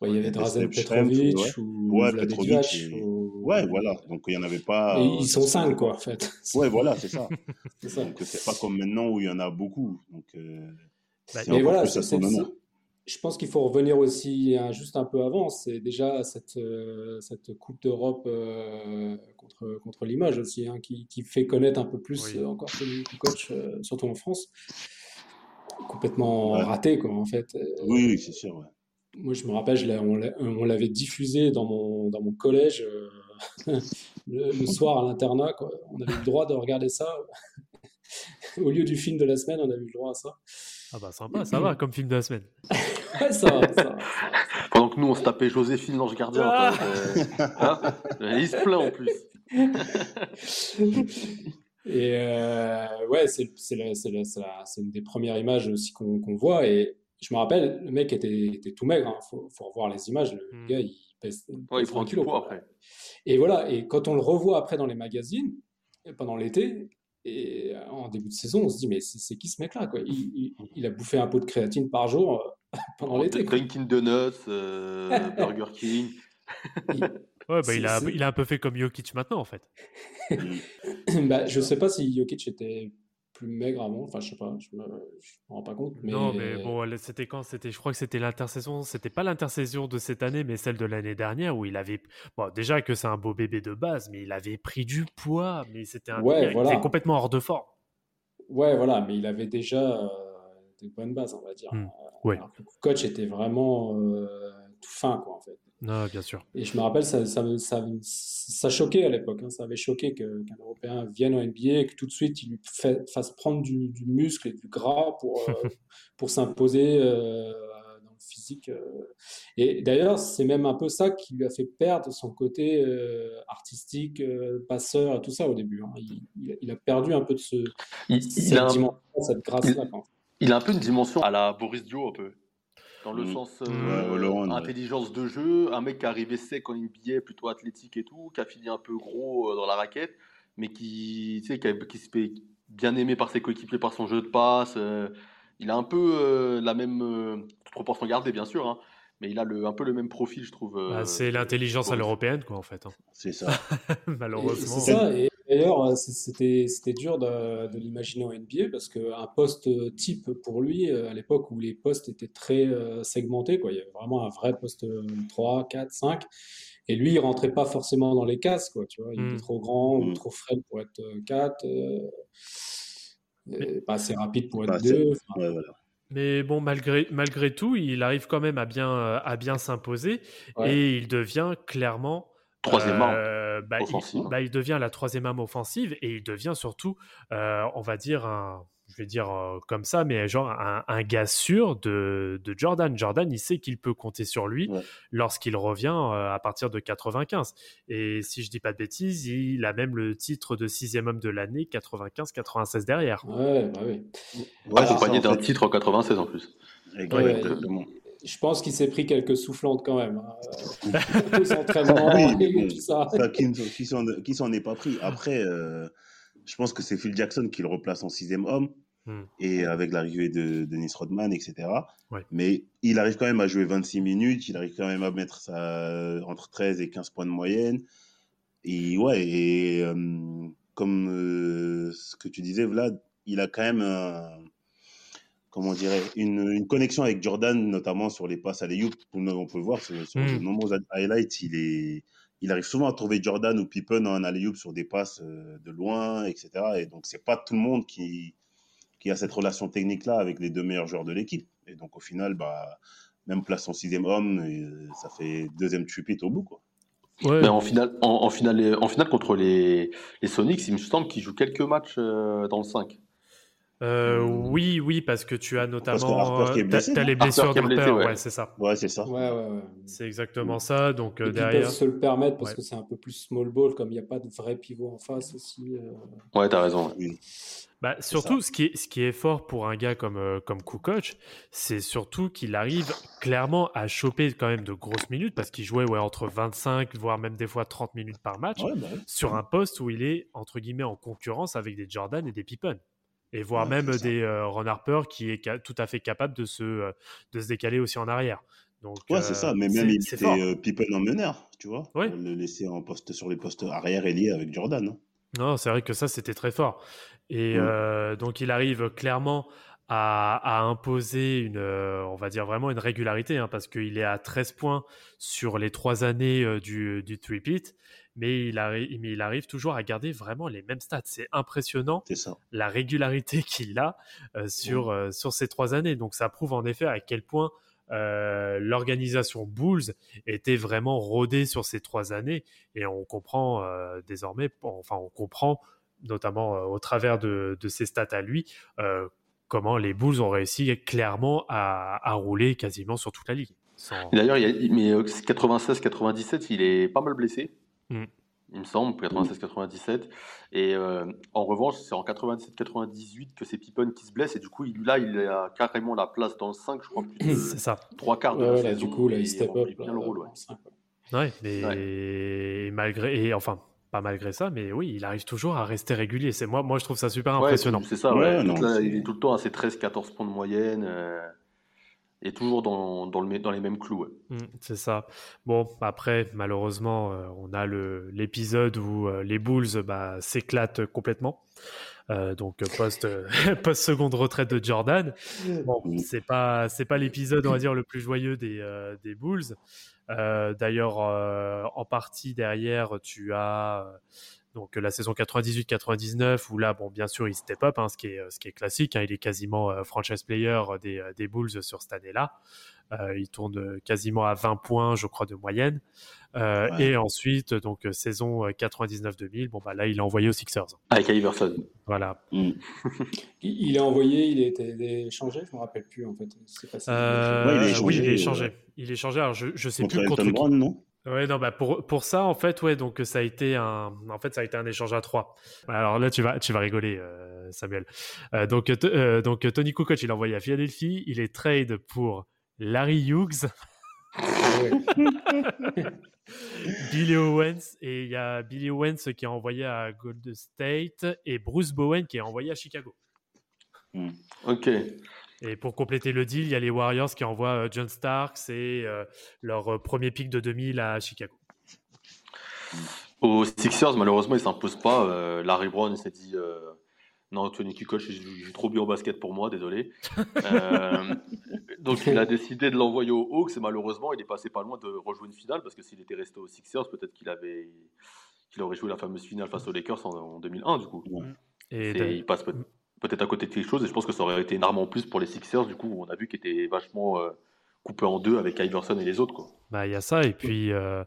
Ouais, il y avait Drazen Petrovic Shrimp, ou Ouais, Petrovic Divac, et- ou- Ouais, voilà. Donc il y en avait pas. Et euh, ils sont cinq, quoi, en fait. Ouais, voilà, c'est ça. C'est ça. Donc c'est pas comme maintenant où il y en a beaucoup. Donc euh, Bah, Mais voilà, plus je pense qu'il faut revenir aussi hein, juste un peu avant. C'est déjà cette, euh, cette Coupe d'Europe euh, contre, contre Limoges aussi, hein, qui, qui fait connaître un peu plus Oui. euh, encore Kukoc, euh, surtout en France. Complètement Ouais. raté, quoi, en fait. Oui, oui, c'est sûr. Ouais. Moi, je me rappelle, je on l'a- on l'avait diffusé dans mon, dans mon collège euh, le, le soir à l'internat. On avait le droit de regarder ça. Au lieu du film de la semaine, on avait eu le droit à ça. Ah bah sympa, ça va comme film de la semaine. Ouais, ça va, ça va. Pendant que nous, on se tapait Joséphine l'ange gardien. Ah. euh, hein il se plaint en plus. Et euh, ouais, c'est c'est la- c'est la- c'est la- c'est une des premières images aussi qu'on qu'on voit. Et je me rappelle, le mec était, était tout maigre. Il faut, faut revoir les images. Le Hmm. gars, il pèse, il Ouais, il prend 20 du kilos, poids après. Et voilà. Et quand on le revoit après dans les magazines, pendant l'été, et en début de saison, on se dit, mais c'est qui ce mec-là, quoi? Il, il- il a bouffé un pot de créatine par jour euh, pendant l'été, quoi. Dunkin' Donuts, euh, Burger King. Il- Ouais, bah, a, il a un peu fait comme Jokic maintenant, en fait. bah, je sais pas si Jokic était plus maigre avant. Enfin, je sais pas. Je me, je me rends pas compte. Mais... Non, mais bon, c'était quand C'était, je crois que c'était l'intersaison. C'était pas l'intersaison de cette année, mais celle de l'année dernière où il avait. Bon, déjà que c'est un beau bébé de base, mais il avait pris du poids. Mais c'était un. Ouais, il voilà. était complètement hors de forme. Ouais, voilà, mais il avait déjà euh, des bonnes bases, on va dire. Ouais. alors que le coach était vraiment euh, tout fin, quoi, en fait. Non, bien sûr. Et je me rappelle, ça, ça, ça, ça choquait à l'époque. hein. Ça avait choqué que- qu'un Européen vienne en NBA et que tout de suite il lui fait- fasse prendre du, du muscle et du gras pour, euh, pour s'imposer euh, dans le physique. euh. Et d'ailleurs, c'est même un peu ça qui lui a fait perdre son côté euh, artistique, euh, passeur et tout ça au début. hein. Il, il a- il a perdu un peu de ce, Il, il cette a un, dimension, cette grâce-là. il a un peu une dimension à la Boris Dio, un peu. Dans le Mm. sens euh, Ouais, intelligence de jeu, un mec qui est arrivé sec en NBA, plutôt athlétique et tout, qui a fini un peu gros euh, dans la raquette, mais qui, tu sais, qui, a- qui se fait bien aimé par ses coéquipiers, par son jeu de passe. euh, il a un peu euh, la même, euh, toute proportion gardée bien sûr, hein, mais il a le, un peu le même profil, je trouve. euh, Bah, c'est l'intelligence à l'européenne, quoi, en fait. hein. C'est ça. Malheureusement. C'est ça. Et d'ailleurs, euh, c'était c'était dur de, de l'imaginer en NBA parce qu'un poste type pour lui, euh, à l'époque où les postes étaient très euh, segmentés, quoi, il y avait vraiment un vrai poste euh, 3, 4, 5. Et lui, il rentrait pas forcément dans les cases, quoi, tu vois. Il Mm. était trop grand ou Mm. trop frêle pour être euh, 4, euh, et pas assez rapide pour être assez. 2. Ouais, voilà. Mais bon, malgré, malgré tout, il arrive quand même à bien, à bien s'imposer Ouais. et il devient clairement. Troisième arme euh, bah, il- offensive. bah, il devient la troisième arme offensive et il devient surtout, euh, on va dire, un, je vais dire euh, comme ça, mais genre un, un gars sûr de, de Jordan. Jordan, il sait qu'il peut compter sur lui Ouais. lorsqu'il revient euh, à partir de 95. Et si je dis pas de bêtises, il a même le titre de sixième homme de l'année 95-96 derrière. Ouais, bah oui. Ouais, accompagné en d'un fait. titre en 96 en plus. Exactement. Je pense qu'il s'est pris quelques soufflantes quand même. hein, aux entraînements Oui, mais et bon, tout ça. ça, qui ne- qui s'en est pas pris. Après, euh, je pense que c'est Phil Jackson qui le replace en sixième homme. Hmm. Et avec l'arrivée de Dennis Rodman, etc. Ouais. Mais il arrive quand même à jouer 26 minutes. Il arrive quand même à mettre ça entre 13 et 15 points de moyenne. Et ouais, et euh, comme euh, ce que tu disais, Vlad, il a quand même un- comment on dirait, une, une connexion avec Jordan, notamment sur les passes à l'Eyup. On peut le voir sur, sur Mm. de nombreux highlights. Il, est, il arrive souvent à trouver Jordan ou Pippen en alley sur des passes euh, de loin, etc. Et donc, c'est pas tout le monde qui, qui a cette relation technique-là avec les deux meilleurs joueurs de l'équipe. Et donc, au final, bah, même place son sixième homme, et, euh, ça fait deuxième tripit au bout. Quoi. Ouais. Mais en finale, en, en finale, en finale contre les, les Sonics, il me semble qu'il joue quelques matchs euh, dans le 5. Euh, oui, oui, parce que tu as notamment euh, blessé, les blessures d'Harper, ouais. ouais, c'est ça. Ouais, c'est ça. Ouais, ouais, ouais. C'est exactement ça. Donc Et euh, ils derrière, peuvent se le permettre parce Ouais. que c'est un peu plus small ball, comme il n'y a pas de vrai pivot en face aussi. euh. Ouais, t'as raison. Oui. bah, surtout ce qui est ce qui est fort pour un gars comme euh, comme Kukoc, c'est surtout qu'il arrive clairement à choper quand même de grosses minutes parce qu'il jouait ouais entre 25 voire même des fois 30 minutes par match Ouais, bah ouais. sur un poste où il est entre guillemets en concurrence avec des Jordan et des Pippen. Et voire Ouais, même des euh, Ron Harper qui est tout à fait capable de se, euh, de se décaler aussi en arrière. Donc, Ouais, c'est euh, ça. Mais même il était Pippen en meneur, tu vois. Ouais. Pour le laisser en poste sur les postes arrière et lié avec Jordan. hein. Non, c'est vrai que ça, c'était très fort. Et Mm. euh, donc, il arrive clairement à, à imposer une, euh, on va dire vraiment une régularité, hein, parce qu'il est à 13 points sur les trois années euh, du, du three-peat, mais il, arri- mais il arrive toujours à garder vraiment les mêmes stats. C'est impressionnant ça. la régularité qu'il a euh, sur, euh, sur ces trois années. Donc, ça prouve en effet à quel point euh, l'organisation Bulls était vraiment rodée sur ces trois années et on comprend désormais, enfin on comprend notamment au travers de, de ses stats à lui, comment les Bulls ont réussi clairement à, à rouler quasiment sur toute la ligue. Sans... D'ailleurs, mais 96-97, il est pas mal blessé. Mm il me semble, 96-97. Et euh, en revanche, c'est en 97-98 que c'est Pippen qui se blesse. Et du coup, il, là, il a carrément la place dans le 5, je crois, plus de ça. trois quarts de la saison. Du coup, là, il step up. bien le rôle. Ouais, mais malgré. Et enfin, pas malgré ça, mais oui, il arrive toujours à rester régulier. C'est moi, moi, je trouve ça super impressionnant. c'est ça, ouais. là, il est tout le temps à ses 13-14 points de moyenne. Euh et toujours dans, dans, le, dans les mêmes clous. Mmh, c'est ça. Bon, après, malheureusement, euh, on a l'épisode où euh, les Bulls bah, s'éclatent complètement. Euh, donc post post seconde retraite de Jordan. Bon, c'est pas c'est pas l'épisode on va dire le plus joyeux des des Bulls. D'ailleurs, en partie derrière, tu as donc la saison 98-99 où là, bon, bien sûr, il step up, hein, ce, qui est, ce qui est classique. Hein, il est quasiment euh, franchise player des, des Bulls sur cette année-là. Euh, il tourne quasiment à 20 points, je crois, de moyenne. Euh, Et ensuite, donc saison 99-2000, bon bah là, il est envoyé aux Sixers. Avec Iverson. Voilà. Mm. il est envoyé, il a été échangé, je me rappelle plus en fait. Euh, il est oui, il est échangé. Il est échangé. Alors je, je sais plus contre qui. non? Ouais, non, bah pour, pour ça, en fait, ouais, donc ça a été un, en fait, ça a été un échange à trois. Alors là, tu vas, tu vas rigoler, euh, Samuel. Euh, donc, euh, donc Tony Kukoc, il a envoyé à Philadelphie. Il est trade pour Larry Hughes, Billy Owens, et il y a Billy Owens qui est envoyé à Golden State et Bruce Bowen qui est envoyé à Chicago. Hmm. Ok. Et pour compléter le deal, il y a les Warriors qui envoient euh, John Starks et euh, leur euh, premier pick de 2000 à Chicago. Aux Sixers, malheureusement, ils ne s'imposent pas. Larry Brown s'est dit Non, Tony Kukoc, j'ai trop bien au basket pour moi, désolé. donc il a décidé de l'envoyer aux Hawks et malheureusement, il est passé pas loin de rejouer une finale parce que s'il était resté aux Sixers, peut-être qu'il avait qu'il aurait joué la fameuse finale face aux Lakers en, 2001 du coup. Et, il passe peut peut-être à côté de quelque chose. Et je pense que ça aurait été une arme en plus pour les Sixers. Du coup, on a vu qu'ils étaient vachement euh, coupés en deux avec Iverson et les autres. Quoi. Bah, il y a ça. Et puis, euh,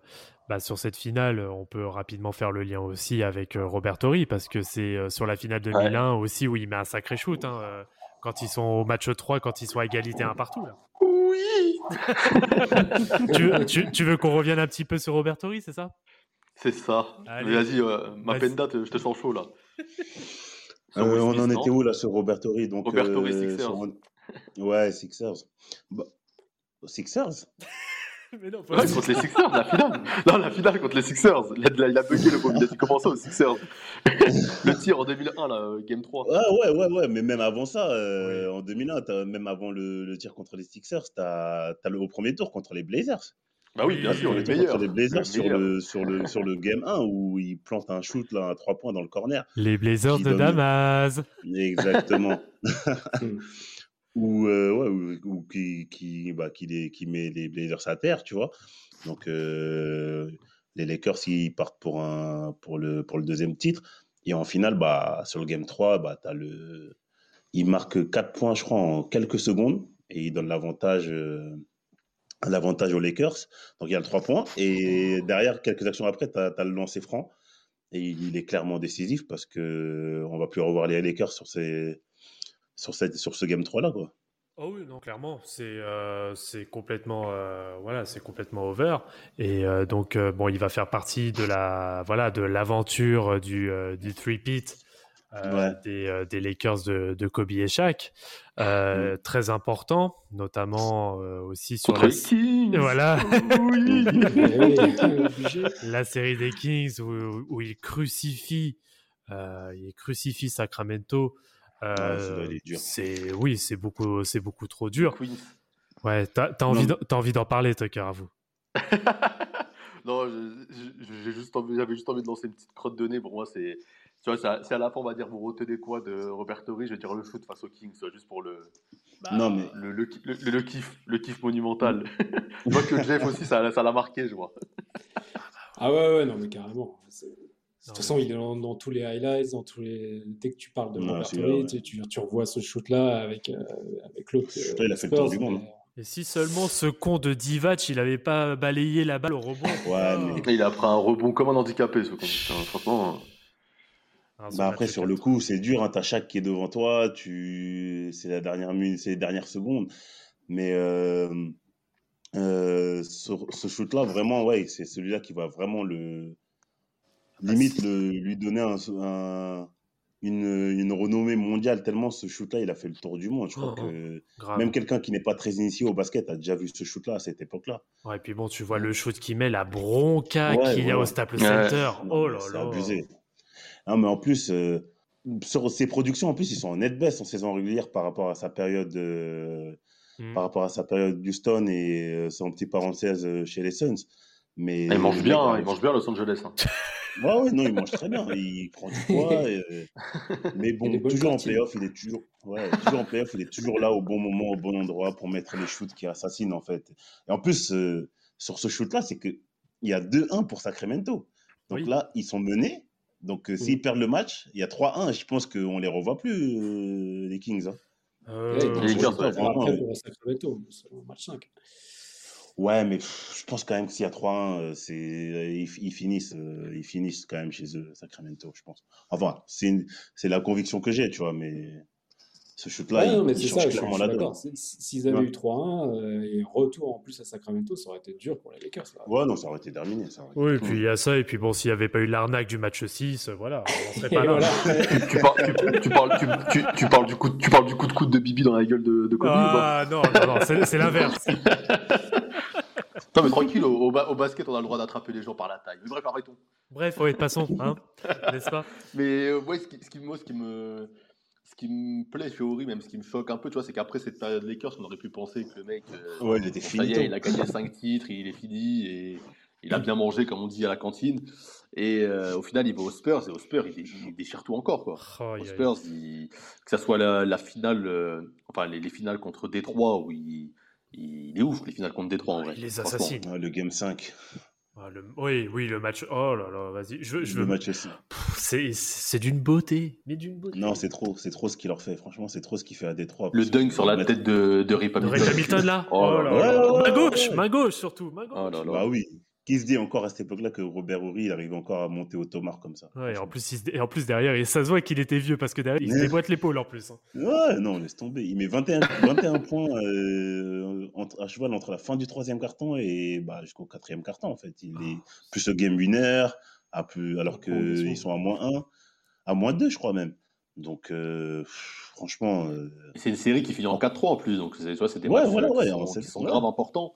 bah, sur cette finale, on peut rapidement faire le lien aussi avec euh, Robert Torrey parce que c'est sur la finale 2001 aussi où il met un sacré shoot. Hein, quand ils sont au match 3, quand ils sont à égalité un partout. Là. Oui tu, tu, veux qu'on revienne un petit peu sur Robert Torrey, c'est ça? C'est ça. Vas-y, ma penda, je te sens chaud là. Euh, on en était où là sur Robertori donc, Robertori euh, Sixers. Ouais, Sixers. Bah, Sixers? Mais non, pas contre les Sixers, la finale. Non, la finale contre les Sixers. Il a, il a bugué le moment. Il a commencé aux Sixers? le tir en 2001, là, Game 3. Ah ouais, ouais, ouais. Mais même avant ça, euh, en 2001, même avant le, le, tir contre les Sixers, t'as as le au premier tour contre les Blazers. Bah oui, bien sûr, les meilleurs. les Blazers sur le, sur, le, sur le game 1 où ils plantent un shoot là, à 3 points dans le corner. Les Blazers de Damas. Exactement. ou, euh, ouais, ou, qui, qui, bah, qui, les, qui met les Blazers à terre, tu vois. Donc euh, les Lakers, ils partent pour, un, pour, le, pour le deuxième titre. Et en finale, bah, sur le game 3, bah, as le... ils marquent 4 points, je crois, en quelques secondes. Et ils donnent l'avantage. Euh, l'avantage aux Lakers. Donc il y a le 3 points. Et derrière, quelques actions après, tu as, le lancer franc. Et il est clairement décisif parce que on va plus revoir les Lakers sur, ces, sur, cette, sur ce Game 3 là. Quoi. Oh oui, non, clairement, c'est euh, complètement euh, voilà, complètement over et euh, donc bon, il va faire partie de la voilà de l'aventure du du euh, des, euh, des, Lakers de, de, Kobe et Shaq. Euh, mm. Très important, notamment aussi sur la... Kings. Voilà. la série des Kings où, où il crucifie, il crucifie Sacramento. c'est oui, c'est beaucoup, c'est beaucoup trop dur. Ouais, t'as as envie, as envie d'en parler, Tucker, à vous. non, j'ai juste j'avais juste envie de lancer une petite crotte de nez. Pour moi, c'est tu vois, c'est à la fin, on va dire, vous retenez quoi de Robert Torrey Je vais dire le shoot face aux Kings, juste pour le. Bah, non, mais... le, le, le, kiff, le kiff monumental. je vois que Jeff aussi, ça l'a marqué, je vois. ah ouais, ouais, non, mais carrément. De toute façon, il est dans, tous les highlights, dans tous les... dès que tu parles de Robert Torrey, tu, tu, revois ce shoot-là avec, euh, avec l'autre. il a fait le tour du monde. Et si seulement ce con de Divac, il avait pas balayé la balle au rebond. Ouais, mais... Il a pris un rebond comme un handicapé, ce con. Franchement. Hein, Bah après, sur le 4. coup, c'est dur, hein, t'as Shaq qui est devant toi, tu... c'est la dernière minute, c'est les dernières secondes. Mais euh, euh, ce, ce shoot-là, vraiment, ouais, c'est celui-là qui va vraiment le limite le- lui donner un, un- une, une renommée mondiale, tellement ce shoot-là, il a fait le tour du monde. Je crois Oh, que Grave. même quelqu'un qui n'est pas très initié au basket a déjà vu ce shoot-là à cette époque-là. Ouais, et puis bon, tu vois le shoot qu'il met, la bronca Ouais, qu'il y a au Staples. Center. Oh mais là c'est là. abusé. Non, mais en plus, euh, sur ses productions, en plus, ils sont en net baisse en saison régulière par rapport à sa période, euh, Mm. par rapport à sa période Houston et euh, son petit parenthèse euh, chez les Suns. Mais Il mange bien, hein, il mange bien Los Angeles. hein. Ouais, ouais, non, il mange très bien. Il prend du poids. et, euh, Mais bon, toujours en playoff, il est toujours, ouais, toujours en playoff, il est toujours là au bon moment, au bon endroit pour mettre les shoots qui assassinent en fait. Et en plus, euh, sur ce shoot-là, c'est que il y a 2-1 pour Sacramento. Donc Oui. là, ils sont menés. Donc euh, s'ils perdent le match, il y a 3-1. Je pense qu'on les revoit plus, euh, les Kings. hein. Euh, Ouais, Les Lakers, ouais. Vraiment, Après, ouais. pour Sacramento, c'est le match 5. Ouais, mais pff, je pense quand même que s'il y a 3-1, euh, c'est, ils, ils finissent, ils finissent quand même chez eux, Sacramento, je pense. Enfin, c'est, une- c'est la conviction que j'ai, tu vois, mais ce shoot-là, Ouais, il, non, mais il change ça, je suis, clairement je suis la S'ils avaient Ouais. eu 3-1 euh, et retour en plus à Sacramento, ça aurait été dur pour les Lakers. Là. Ouais, non, ça aurait été terminé. Ça aurait été Oui, et puis il y a ça, et puis bon, s'il n'y avait pas eu l'arnaque du match 6, euh, voilà, on serait Et pas là. voilà. tu, parles, tu, tu parles, tu, tu- tu parles du coup, de- tu parles du coup de coude de Bibi dans la gueule de, de Kobe Ah non, non, non, c'est c'est l'inverse. Non mais tranquille, au, au ba- au basket on a le droit d'attraper les gens par la taille. Mais bref, arrêtons. Bref, ouais, passons, hein, n'est-ce pas? Mais euh, ouais, ce qui, ce qui- moi, ce qui me, ce qui me plaît chez Ori, même ce qui me choque un peu, tu vois, c'est qu'après cette période Lakers, on aurait pu penser que le mec, euh, Ouais, il était est, il a gagné 5 titres, il est fini et il a bien mangé, comme on dit à la cantine. Et euh, au final, il va aux Spurs et aux Spurs, il, dé- il déchire tout encore, quoi. Oh, Aux. Spurs, il- que ça soit la, la finale, euh, enfin les, les finales contre Détroit où il, il est ouf, les finales contre Détroit en vrai. Il les assassine. Ouais, le Game 5, Ah, le- Oui, oui, le match. Oh là là, vas-y. Je, je le veux- match aussi. C'est c'est d'une beauté, mais d'une beauté. Non, c'est trop, c'est trop ce qu'il leur fait. Franchement, c'est trop ce qu'il fait à Détroit. Le dunk sur la tête de, de Rip Hamilton. Ray Hamilton là Oh là là là. Main gauche, main gauche surtout, main gauche. Oh là là. Bah oui. Qui se dit encore à cette époque-là que Robert Horry, il arrivait encore à monter au tomar comme ça. Ouais, et en plus, il se- et en plus derrière, et ça se voit qu'il était vieux parce que derrière, il se déboîte l'épaule en plus. hein. Ouais, non, laisse tomber. Il met 21, 21 points euh, entre, à cheval entre la fin du troisième carton et bah, jusqu'au quatrième carton, en fait. Il est plus le game winner, à plus, alors Oh, qu'ils sont à moins 1, à moins 2, je crois même. Donc, euh, franchement, euh, C'est une série qui finit en 4-3 en plus, donc tu vois, c'est des Ouais, matchs voilà, qui sont, qui sont grave importants.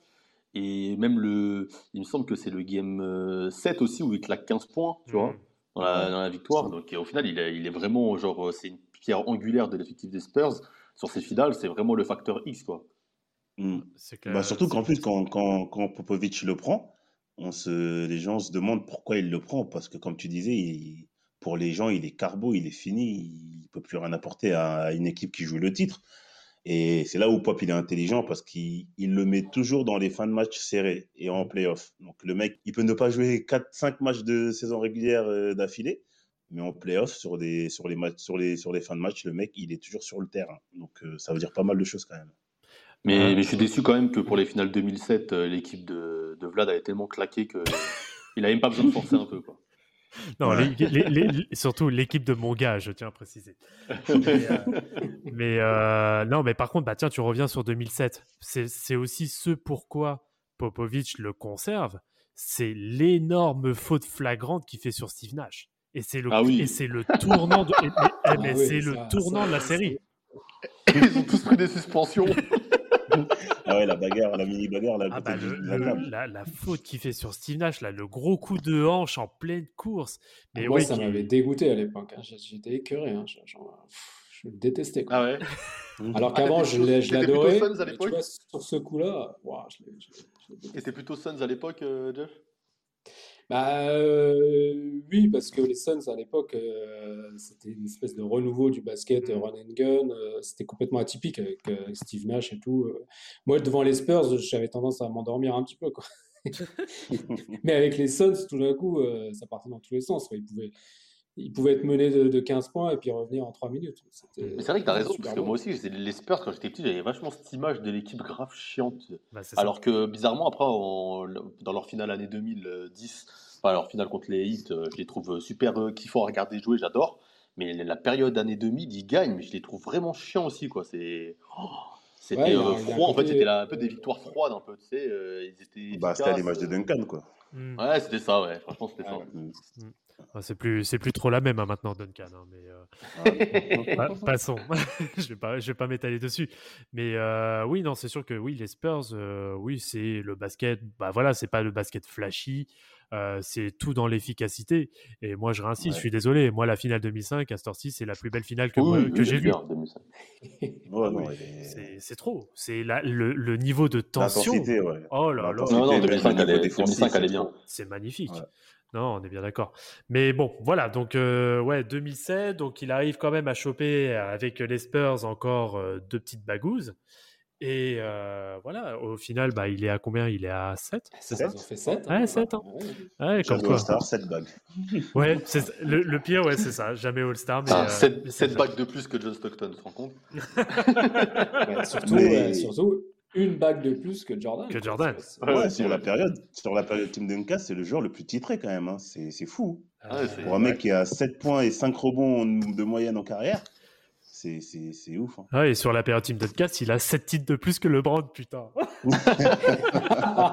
Et même le, il me semble que c'est le game euh, 7 aussi où il claque 15 points, tu vois, Mm. dans la, Ouais. dans la victoire. Donc euh, au final, il est, il est vraiment genre, euh, c'est une pierre angulaire de l'effectif des Spurs sur ces finales. C'est vraiment le facteur X, quoi. clair, Bah, surtout qu'en plus, quand, quand, quand Popovic le prend, on se, les gens se demandent pourquoi il le prend. Parce que, comme tu disais, il- pour les gens, il est carbo, il est fini, il ne peut plus rien apporter à, à une équipe qui joue le titre. Et c'est là où Pop il est intelligent parce qu'il il le met toujours dans les fins de match serrés et en playoff. Donc le mec, il peut ne pas jouer 4-5 matchs de saison régulière euh, d'affilée, mais en playoff, sur, des, sur, les matchs, sur, les, sur les fins de match, le mec, il est toujours sur le terrain. Donc euh, ça veut dire pas mal de choses quand même. Mais, Ouais. mais je suis déçu quand même que pour les finales 2007, euh, l'équipe de, de Vlad avait tellement claqué que il a même pas besoin de forcer un peu, quoi. Non, Ouais. les- les- les- les- surtout l'équipe de mon gars, je tiens à préciser. Mais, euh, mais, euh, non, mais par contre, bah, tiens, tu reviens sur 2007. C'est aussi ce pourquoi Popovic le conserve. C'est l'énorme faute flagrante qu'il fait sur Steve Nash. Et c'est le, Ah oui. et c'est le tournant de, et- Ah oui, c'est le ça- tournant ça- de la série. Ils ont tous pris des suspensions. Ah ouais, la bagarre, la mini bagarre, là, Ah bah, le- la le- la, la faute qu'il fait sur Steve Nash, là, le gros coup de hanche en pleine course. Mais Moi, oui, ça qui- m'avait dégoûté à l'époque. hein. J'étais écœuré. hein. Je, genre, pff, je le détestais. quoi. Ah ouais. Alors Ah, qu'avant, je l'adorais. Tu vois, sur ce coup-là, ouah, je l'ai- plutôt Suns à l'époque, euh, Jeff? Bah euh, oui, parce que les Suns à l'époque, euh, c'était une espèce de renouveau du basket euh, run and gun. euh, c'était complètement atypique avec euh, Steve Nash et tout. euh. Moi, devant les Spurs, j'avais tendance à m'endormir un petit peu, quoi. Mais avec les Suns, tout d'un coup, euh, ça partait dans tous les sens. quoi. Ils pouvaient, ils pouvaient être menés de, de 15 points et puis revenir en 3 minutes. Mais c'est vrai que t'as raison, super parce que bon. moi aussi, les Spurs, quand j'étais petit, j'avais vachement cette image de l'équipe grave chiante. bah. Alors que bizarrement, après, dans leur finale année 2010, enfin leur finale contre les Heat, euh, je les trouve super euh, kiffants à regarder jouer, j'adore. Mais la période année 2000, ils gagnent, mais je les trouve vraiment chiants aussi, quoi. C'est. oh, c'était Ouais, euh, froid, en fait, c'était un peu des victoires froides, un peu, tu sais. euh, ils étaient. Bah, c'était à l'image de Duncan, quoi. Hmm. Ouais, c'était ça, ouais. Franchement, c'était ça. Ouais. Mm. Ah, c'est plus, c'est plus trop la même hein, maintenant, Duncan. hein, mais euh, pa- passons. je vais pas, je vais pas m'étaler dessus. Mais euh, oui, non, c'est sûr que oui, les Spurs, euh, oui, c'est le basket. Bah voilà, c'est pas le basket flashy. euh, c'est tout dans l'efficacité. Et moi, je réinsiste. Ouais. Je suis désolé. Moi, la finale 2005 à Storcy, c'est la plus belle finale que, Oui, moi- oui, que oui, j'ai vue. bien, 2005. Ouais, non, oui, C'est c'est trop. C'est la- le, le niveau de tension. Ouais. Oh là là. Non, non, même 2005, au niveau elle est- défensif, 2005, elle est bien. C'est magnifique. Ouais. Non, on est bien d'accord. Mais bon, voilà. Donc, euh, ouais, 2007. Donc, il arrive quand même à choper euh, avec les Spurs encore euh, deux petites bagouses. Et euh, voilà, au final, bah, il est à combien? Il est à 7 C'est ça Ils ont fait 7. Ouais, sept, hein. Ouais, comme quoi. All-Star, 7 bagues. Ouais, c'est- le, le pire, ouais, c'est ça. Jamais All-Star. Mais, Ah, euh, 7, mais c'est ça. bagues de plus que John Stockton, tu te rends compte? Surtout, Mais- euh, surtout, une bague de plus que Jordan. Que. Jordan. Ouais, sur la période, sur la période Team Duncan, c'est le joueur le plus titré quand même. hein. C'est c'est fou. Euh, Ouais, c'est- Pour un mec qui a 7 points et 5 rebonds de moyenne en carrière, c'est c'est- c'est ouf. hein. ouais, et sur la période Team Podcast, il a 7 titres de plus que LeBron, putain.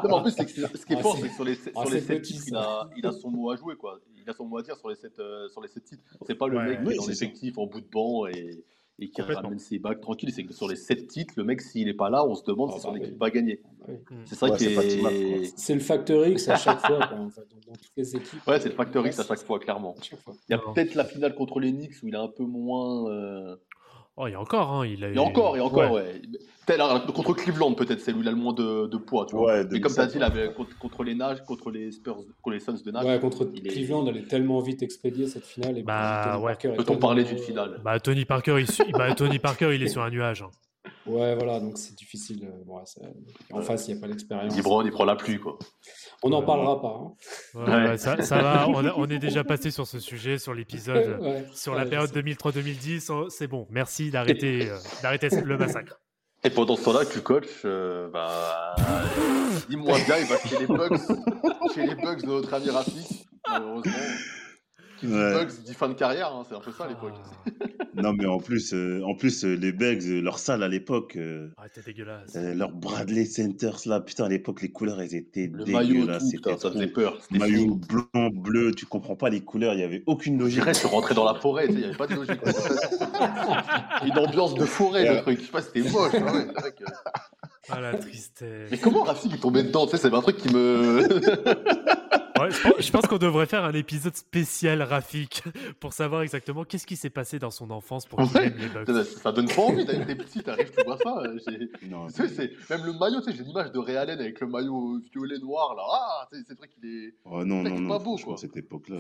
Non, en plus, c'est que c'est- ce qui est Ah, fort, c'est- que sur les, ah, sur les c'est 7 petit, titres, il a, il a son mot à jouer, quoi. Il a son mot à dire sur les 7, sur les sept titres. C'est pas le Ouais, mec qui est dans l'effectif en bout de banc et, et qui ramène ses bagues tranquille. C'est que sur les 7 titres, le mec, s'il est pas là, on se demande Ah, si son bah, équipe oui. va gagner. Oui. C'est ça Ouais, qui est. C'est le facteur X à chaque fois, quoi, en fait, dans, dans toutes les équipes. Ouais, c'est le facteur X à chaque fois, clairement. À chaque fois. Il y a peut-être la finale contre les Knicks où il est un peu moins. euh, Oh, il y a encore, hein. Il, a, Il y a encore, il y a encore, Ouais. ouais. Peut-être alors, contre Cleveland, peut-être, c'est où il a le moins de, de poids, tu vois. Ouais, Mais comme tu as 2007, dit, là, avec- contre, contre les Nages, contre les Spurs, contre les Suns de Nash. Ouais, contre il est- Cleveland, elle est tellement vite expédiée cette finale. Et Bah, Tony ouais. Peut-on parler d'une finale? Bah, Tony Parker, il, bah, Tony Parker, il est sur un nuage. hein. Ouais, voilà, donc c'est difficile. euh, bon, ouais, ça- En face, il n'y a pas l'expérience. LeBron, il prend la pluie, quoi. On n'en Ouais. parlera pas. hein. Ouais, Ouais. ouais, ça, ça va, on, a- on est déjà passé sur ce sujet, sur l'épisode, Ouais, sur ouais, la période sais. 2003-2010. oh, C'est bon, merci d'arrêter euh, d'arrêter le massacre. Et pendant ce temps-là, tu coach, euh, bah, dis-moi bien, il va chez les Bucks, chez les Bucks de notre ami Rafik, malheureusement. Qui dit Ouais. Bucks dit fin de carrière, hein, c'est un peu ça à l'époque. Ah, Non, mais en plus, euh, en plus euh, les Bugs, euh, leur salle à l'époque, euh, ah, t'es dégueulasse. euh, leur Bradley Centers là, putain, à l'époque, les couleurs, elles étaient Le maillot, dégueulasses. tout, C'était putain, ça faisait peur. C'était Maillot fou. blanc, bleu, tu comprends pas les couleurs, il y avait aucune logique. je suis rentré dans la forêt, tu il n'y avait pas de logique. Une ambiance de forêt, le truc. Je sais pas, c'était moche. hein, ouais, c'est vrai que- Ah, la tristesse. Mais comment Rafik est tombé dedans Tu sais, c'est un truc qui me. Ouais, je pense, qu'on devrait faire un épisode spécial Rafik pour savoir exactement qu'est-ce qui s'est passé dans son enfance pour qu'il aime les Bucks. ça, donne pas envie, t'as- t'es petit, t'arrives, tu vois ça. euh, Non, même le maillot, tu sais, j'ai l'image de Ray Allen avec le maillot violet noir là. Ah, c'est truc qu'il est. Oh, non, C'est non, pas non, beau, quoi. cette époque-là.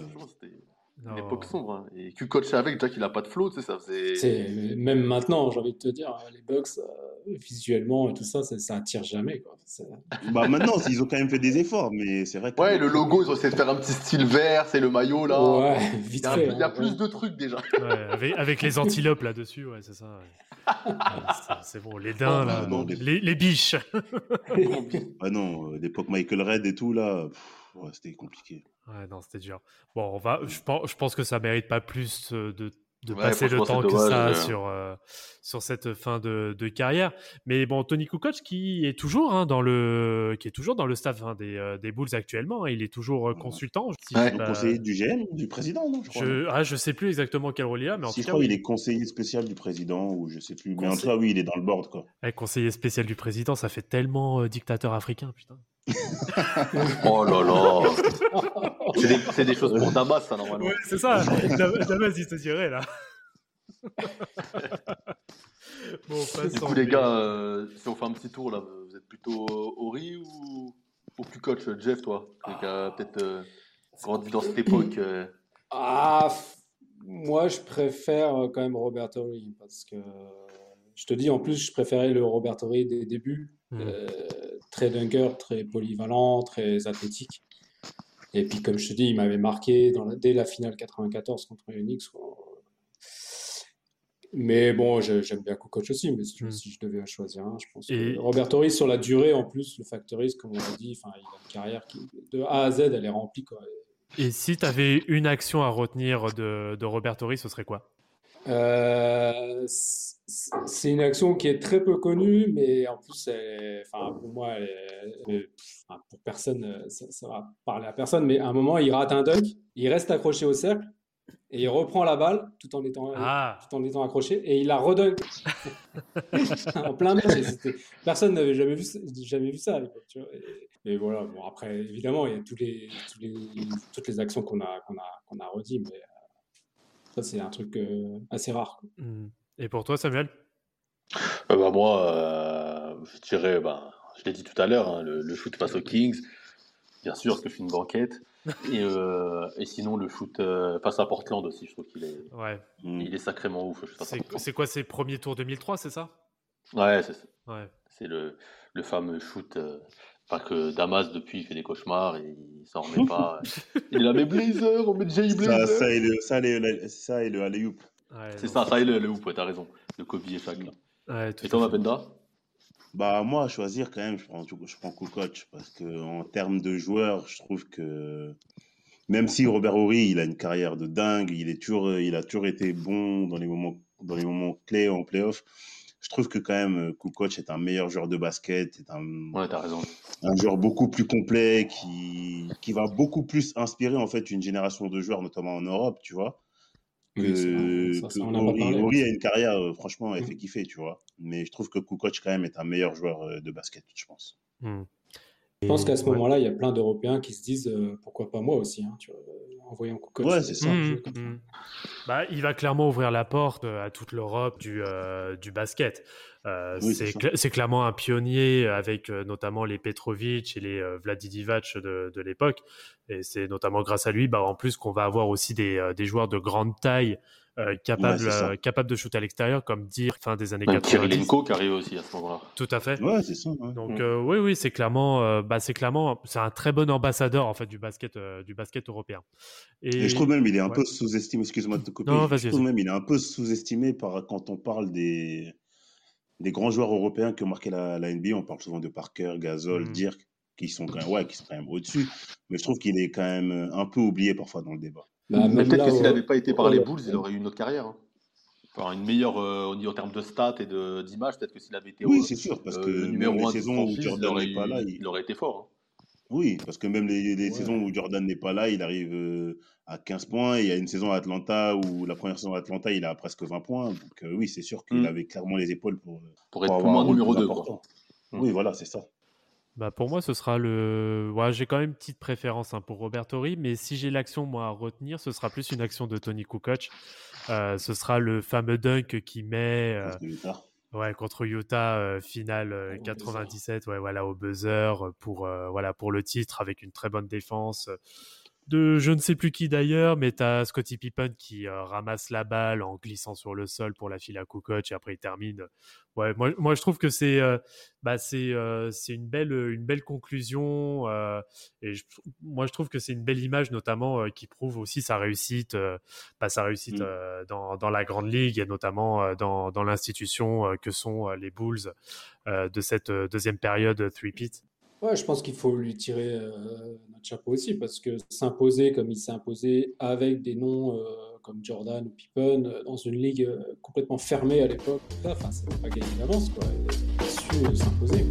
Non. une époque sombre. hein. Et tu coaches avec, déjà qu'il a pas de flow, tu sais, ça faisait. Même maintenant, j'ai envie de te dire, les Bucks, euh, visuellement et tout ça, ça, ça attire jamais. Quoi. Bah maintenant, ils ont quand même fait des efforts, mais c'est vrai que. Ouais, le logo, ils ont essayé de faire un petit style vert, c'est le maillot là. Ouais, Il vite y a, un fait. peu- il y a hein, plus ouais. de trucs déjà. Ouais, avec, avec les antilopes là-dessus, ouais, c'est ça. ouais. Ouais, c'est- bon, les daims, là, Ah, non, des- les, les biches. Ah non, euh, l'époque Michael Red et tout, là, c'était compliqué. Ouais, non, c'était dur. Bon, on va, je, pense, je pense que ça mérite pas plus euh, de, de Ouais, passer le temps que ça euh. sur, euh, sur cette fin de, de carrière. Mais bon, Tony Kukoc qui est toujours hein, dans le qui est toujours dans le staff hein, des, euh, des Bulls actuellement. hein, il est toujours consultant. Si Ouais. pas- Conseiller du GM, du président, non je crois, je, ah, je sais plus exactement quel rôle il a, mais en si tout je cas, crois oui. il est conseiller spécial du président ou je sais plus. Mais en tout cas, oui, il est dans le board, quoi. Eh, conseiller spécial du président, ça fait tellement euh, dictateur africain, putain. Oh là là. c'est des, c'est des choses pour Damas, ça, normalement. Ouais, c'est ça. Damas, il te dirait là. bon, Du coup, les gars, euh, si on fait un petit tour là, vous êtes plutôt Ori ou, ou tu coach Jeff, toi? Qui a peut-être euh, grandi dans cette époque. euh, Ah, f- moi, je préfère quand même Robert Horry parce que je te dis, en plus, je préférais le Robert Horry des débuts. Hmm. Très dunker, très polyvalent, très athlétique. Et puis, comme je te dis, il m'avait marqué dans la- dès la finale 94 contre quoi. Mais bon, j'aime bien Kukoc aussi, mais si, Hmm. si je devais choisir un, je pense Et- que Robert Horry, sur la durée, en plus, le factoriste, comme on l'a dit, il a une carrière qui, de A à Z, elle est remplie. Quoi. Et si tu avais une action à retenir de, de Robert Horry, ce serait quoi? Euh, c'est une action qui est très peu connue, mais en plus, enfin, pour moi, pour personne, ça, ça, va parler à personne, mais à un moment, il rate un dunk, il reste accroché au cercle, et il reprend la balle tout en étant, ah. tout en étant accroché, et il la redunk en plein match. Personne n'avait jamais vu, jamais vu ça à l'époque. Et, voilà, bon, après, évidemment, il y a tous les, tous les, toutes les actions qu'on a, qu'on a, qu'on a redit, mais ça, c'est un truc euh, assez rare. Mmh. Et pour toi, Samuel? Euh, bah, Moi, euh, je dirais, bah, je l'ai dit tout à l'heure, hein, le, shoot face aux Kings, bien sûr que je fais une banquette. et, et, sinon, le shoot face à Portland aussi, je trouve qu'il est, ouais. il est sacrément ouf. C'est quoi ses premiers tours 2003, c'est ça? Ouais, c'est ouais. le, le fameux shoot Enfin que Damas depuis il fait des cauchemars et il s'en remet pas. il a mes blazers, on met Jay Blazer. Ça, ça, et le, ça, le, ça et le Ouais, c'est ça, ça et le, le hoop, ouais, t'as raison. Le Kobe et Shaq. Ouais, et toi, Mapenda? Bah moi, à choisir quand même, je prends, je prends Kukoc parce que en termes de joueurs, je trouve que même si Robert Horry, il a une carrière de dingue, il est toujours, il a toujours été bon dans les moments, dans les moments clés en playoff je trouve que quand même euh, Kukoc est un meilleur joueur de basket, est un, ouais, as raison. un joueur beaucoup plus complet qui, qui va beaucoup plus inspirer en fait une génération de joueurs, notamment en Europe, tu vois. Que, oui, a une carrière, euh, franchement, elle fait kiffer, tu vois. Mais je trouve que Kukoc quand même est un meilleur joueur euh, de basket, je pense. Hmm. Je pense qu'à ce moment-là, il y a plein d'Européens qui se disent pourquoi pas moi aussi, hein, tu vois, en voyant Kukoc. Ouais, c'est ça. Hmm, hmm. Bah, il va clairement ouvrir la porte à toute l'Europe du, du basket. c'est clairement un pionnier avec notamment les Petrovic et les Vladidivac de, de l'époque. Et c'est notamment grâce à lui, bah, en plus, qu'on va avoir aussi des, des joueurs de grande taille euh, capable, euh, capable de shooter à l'extérieur, comme dire fin des années 90. Kirilenko qui arrive aussi à ce moment-là. Tout à fait. Ouais, c'est ça. Donc euh, oui, oui, c'est clairement, bah, c'est clairement, c'est un très bon ambassadeur en fait du basket, du basket européen. Et... je trouve même il est un peu sous-estimé. Excuse-moi de te couper. Non, je trouve même il est un peu sous-estimé par quand on parle des des grands joueurs européens qui ont marqué la, la NBA. On parle souvent de Parker, Gasol, mm. Dirk, qui sont quand même, ouais, qui sont quand même au-dessus. Mais je trouve qu'il est quand même un peu oublié parfois dans le débat. Bah, peut-être que s'il n'avait pas été par les Bulls, il aurait eu une autre carrière. Hein. Enfin, une meilleure euh, en termes de stats et d'image, peut-être que s'il avait été oui, c'est sûr, parce que euh, numéro 1 saisons où Jordan n'est pas là, il... aurait été fort. Hein. Oui, parce que même les, saisons où Jordan n'est pas là, il arrive euh, à 15 points. il y a une saison à Atlanta où la première saison à Atlanta, il a presque 20 points. Donc oui, c'est sûr qu'il mm. avait clairement les épaules pour, pour, être pour moi numéro 2. Oui, voilà, c'est ça. Bah pour moi, ce sera le. Ouais, j'ai quand même une petite préférence hein, pour Robert Torrey, mais si j'ai l'action moi à retenir, ce sera plus une action de Tony Kukoc. Euh, ce sera le fameux dunk qui met. Euh, ouais, contre Utah, euh, finale 97, ouais, voilà, au buzzer pour, voilà, pour le titre avec une très bonne défense de je ne sais plus qui d'ailleurs, mais tu as Scotty Pippen qui euh, ramasse la balle en glissant sur le sol pour la file à Kukoc et après il termine. Ouais, moi, moi je trouve que c'est euh, bah c'est euh, c'est une belle une belle conclusion et moi je trouve que c'est une belle image notamment qui prouve aussi sa réussite pas bah, sa réussite mm. dans, dans la grande ligue et notamment dans, dans l'institution que sont les Bulls de cette deuxième période three pit Je pense qu'il faut lui tirer euh, notre chapeau aussi, parce que s'imposer comme il s'est imposé avec des noms euh, comme Jordan ou Pippen euh, dans une ligue complètement fermée à l'époque, enfin, ça pas gagné d'avance, quoi. Il a su s'imposer.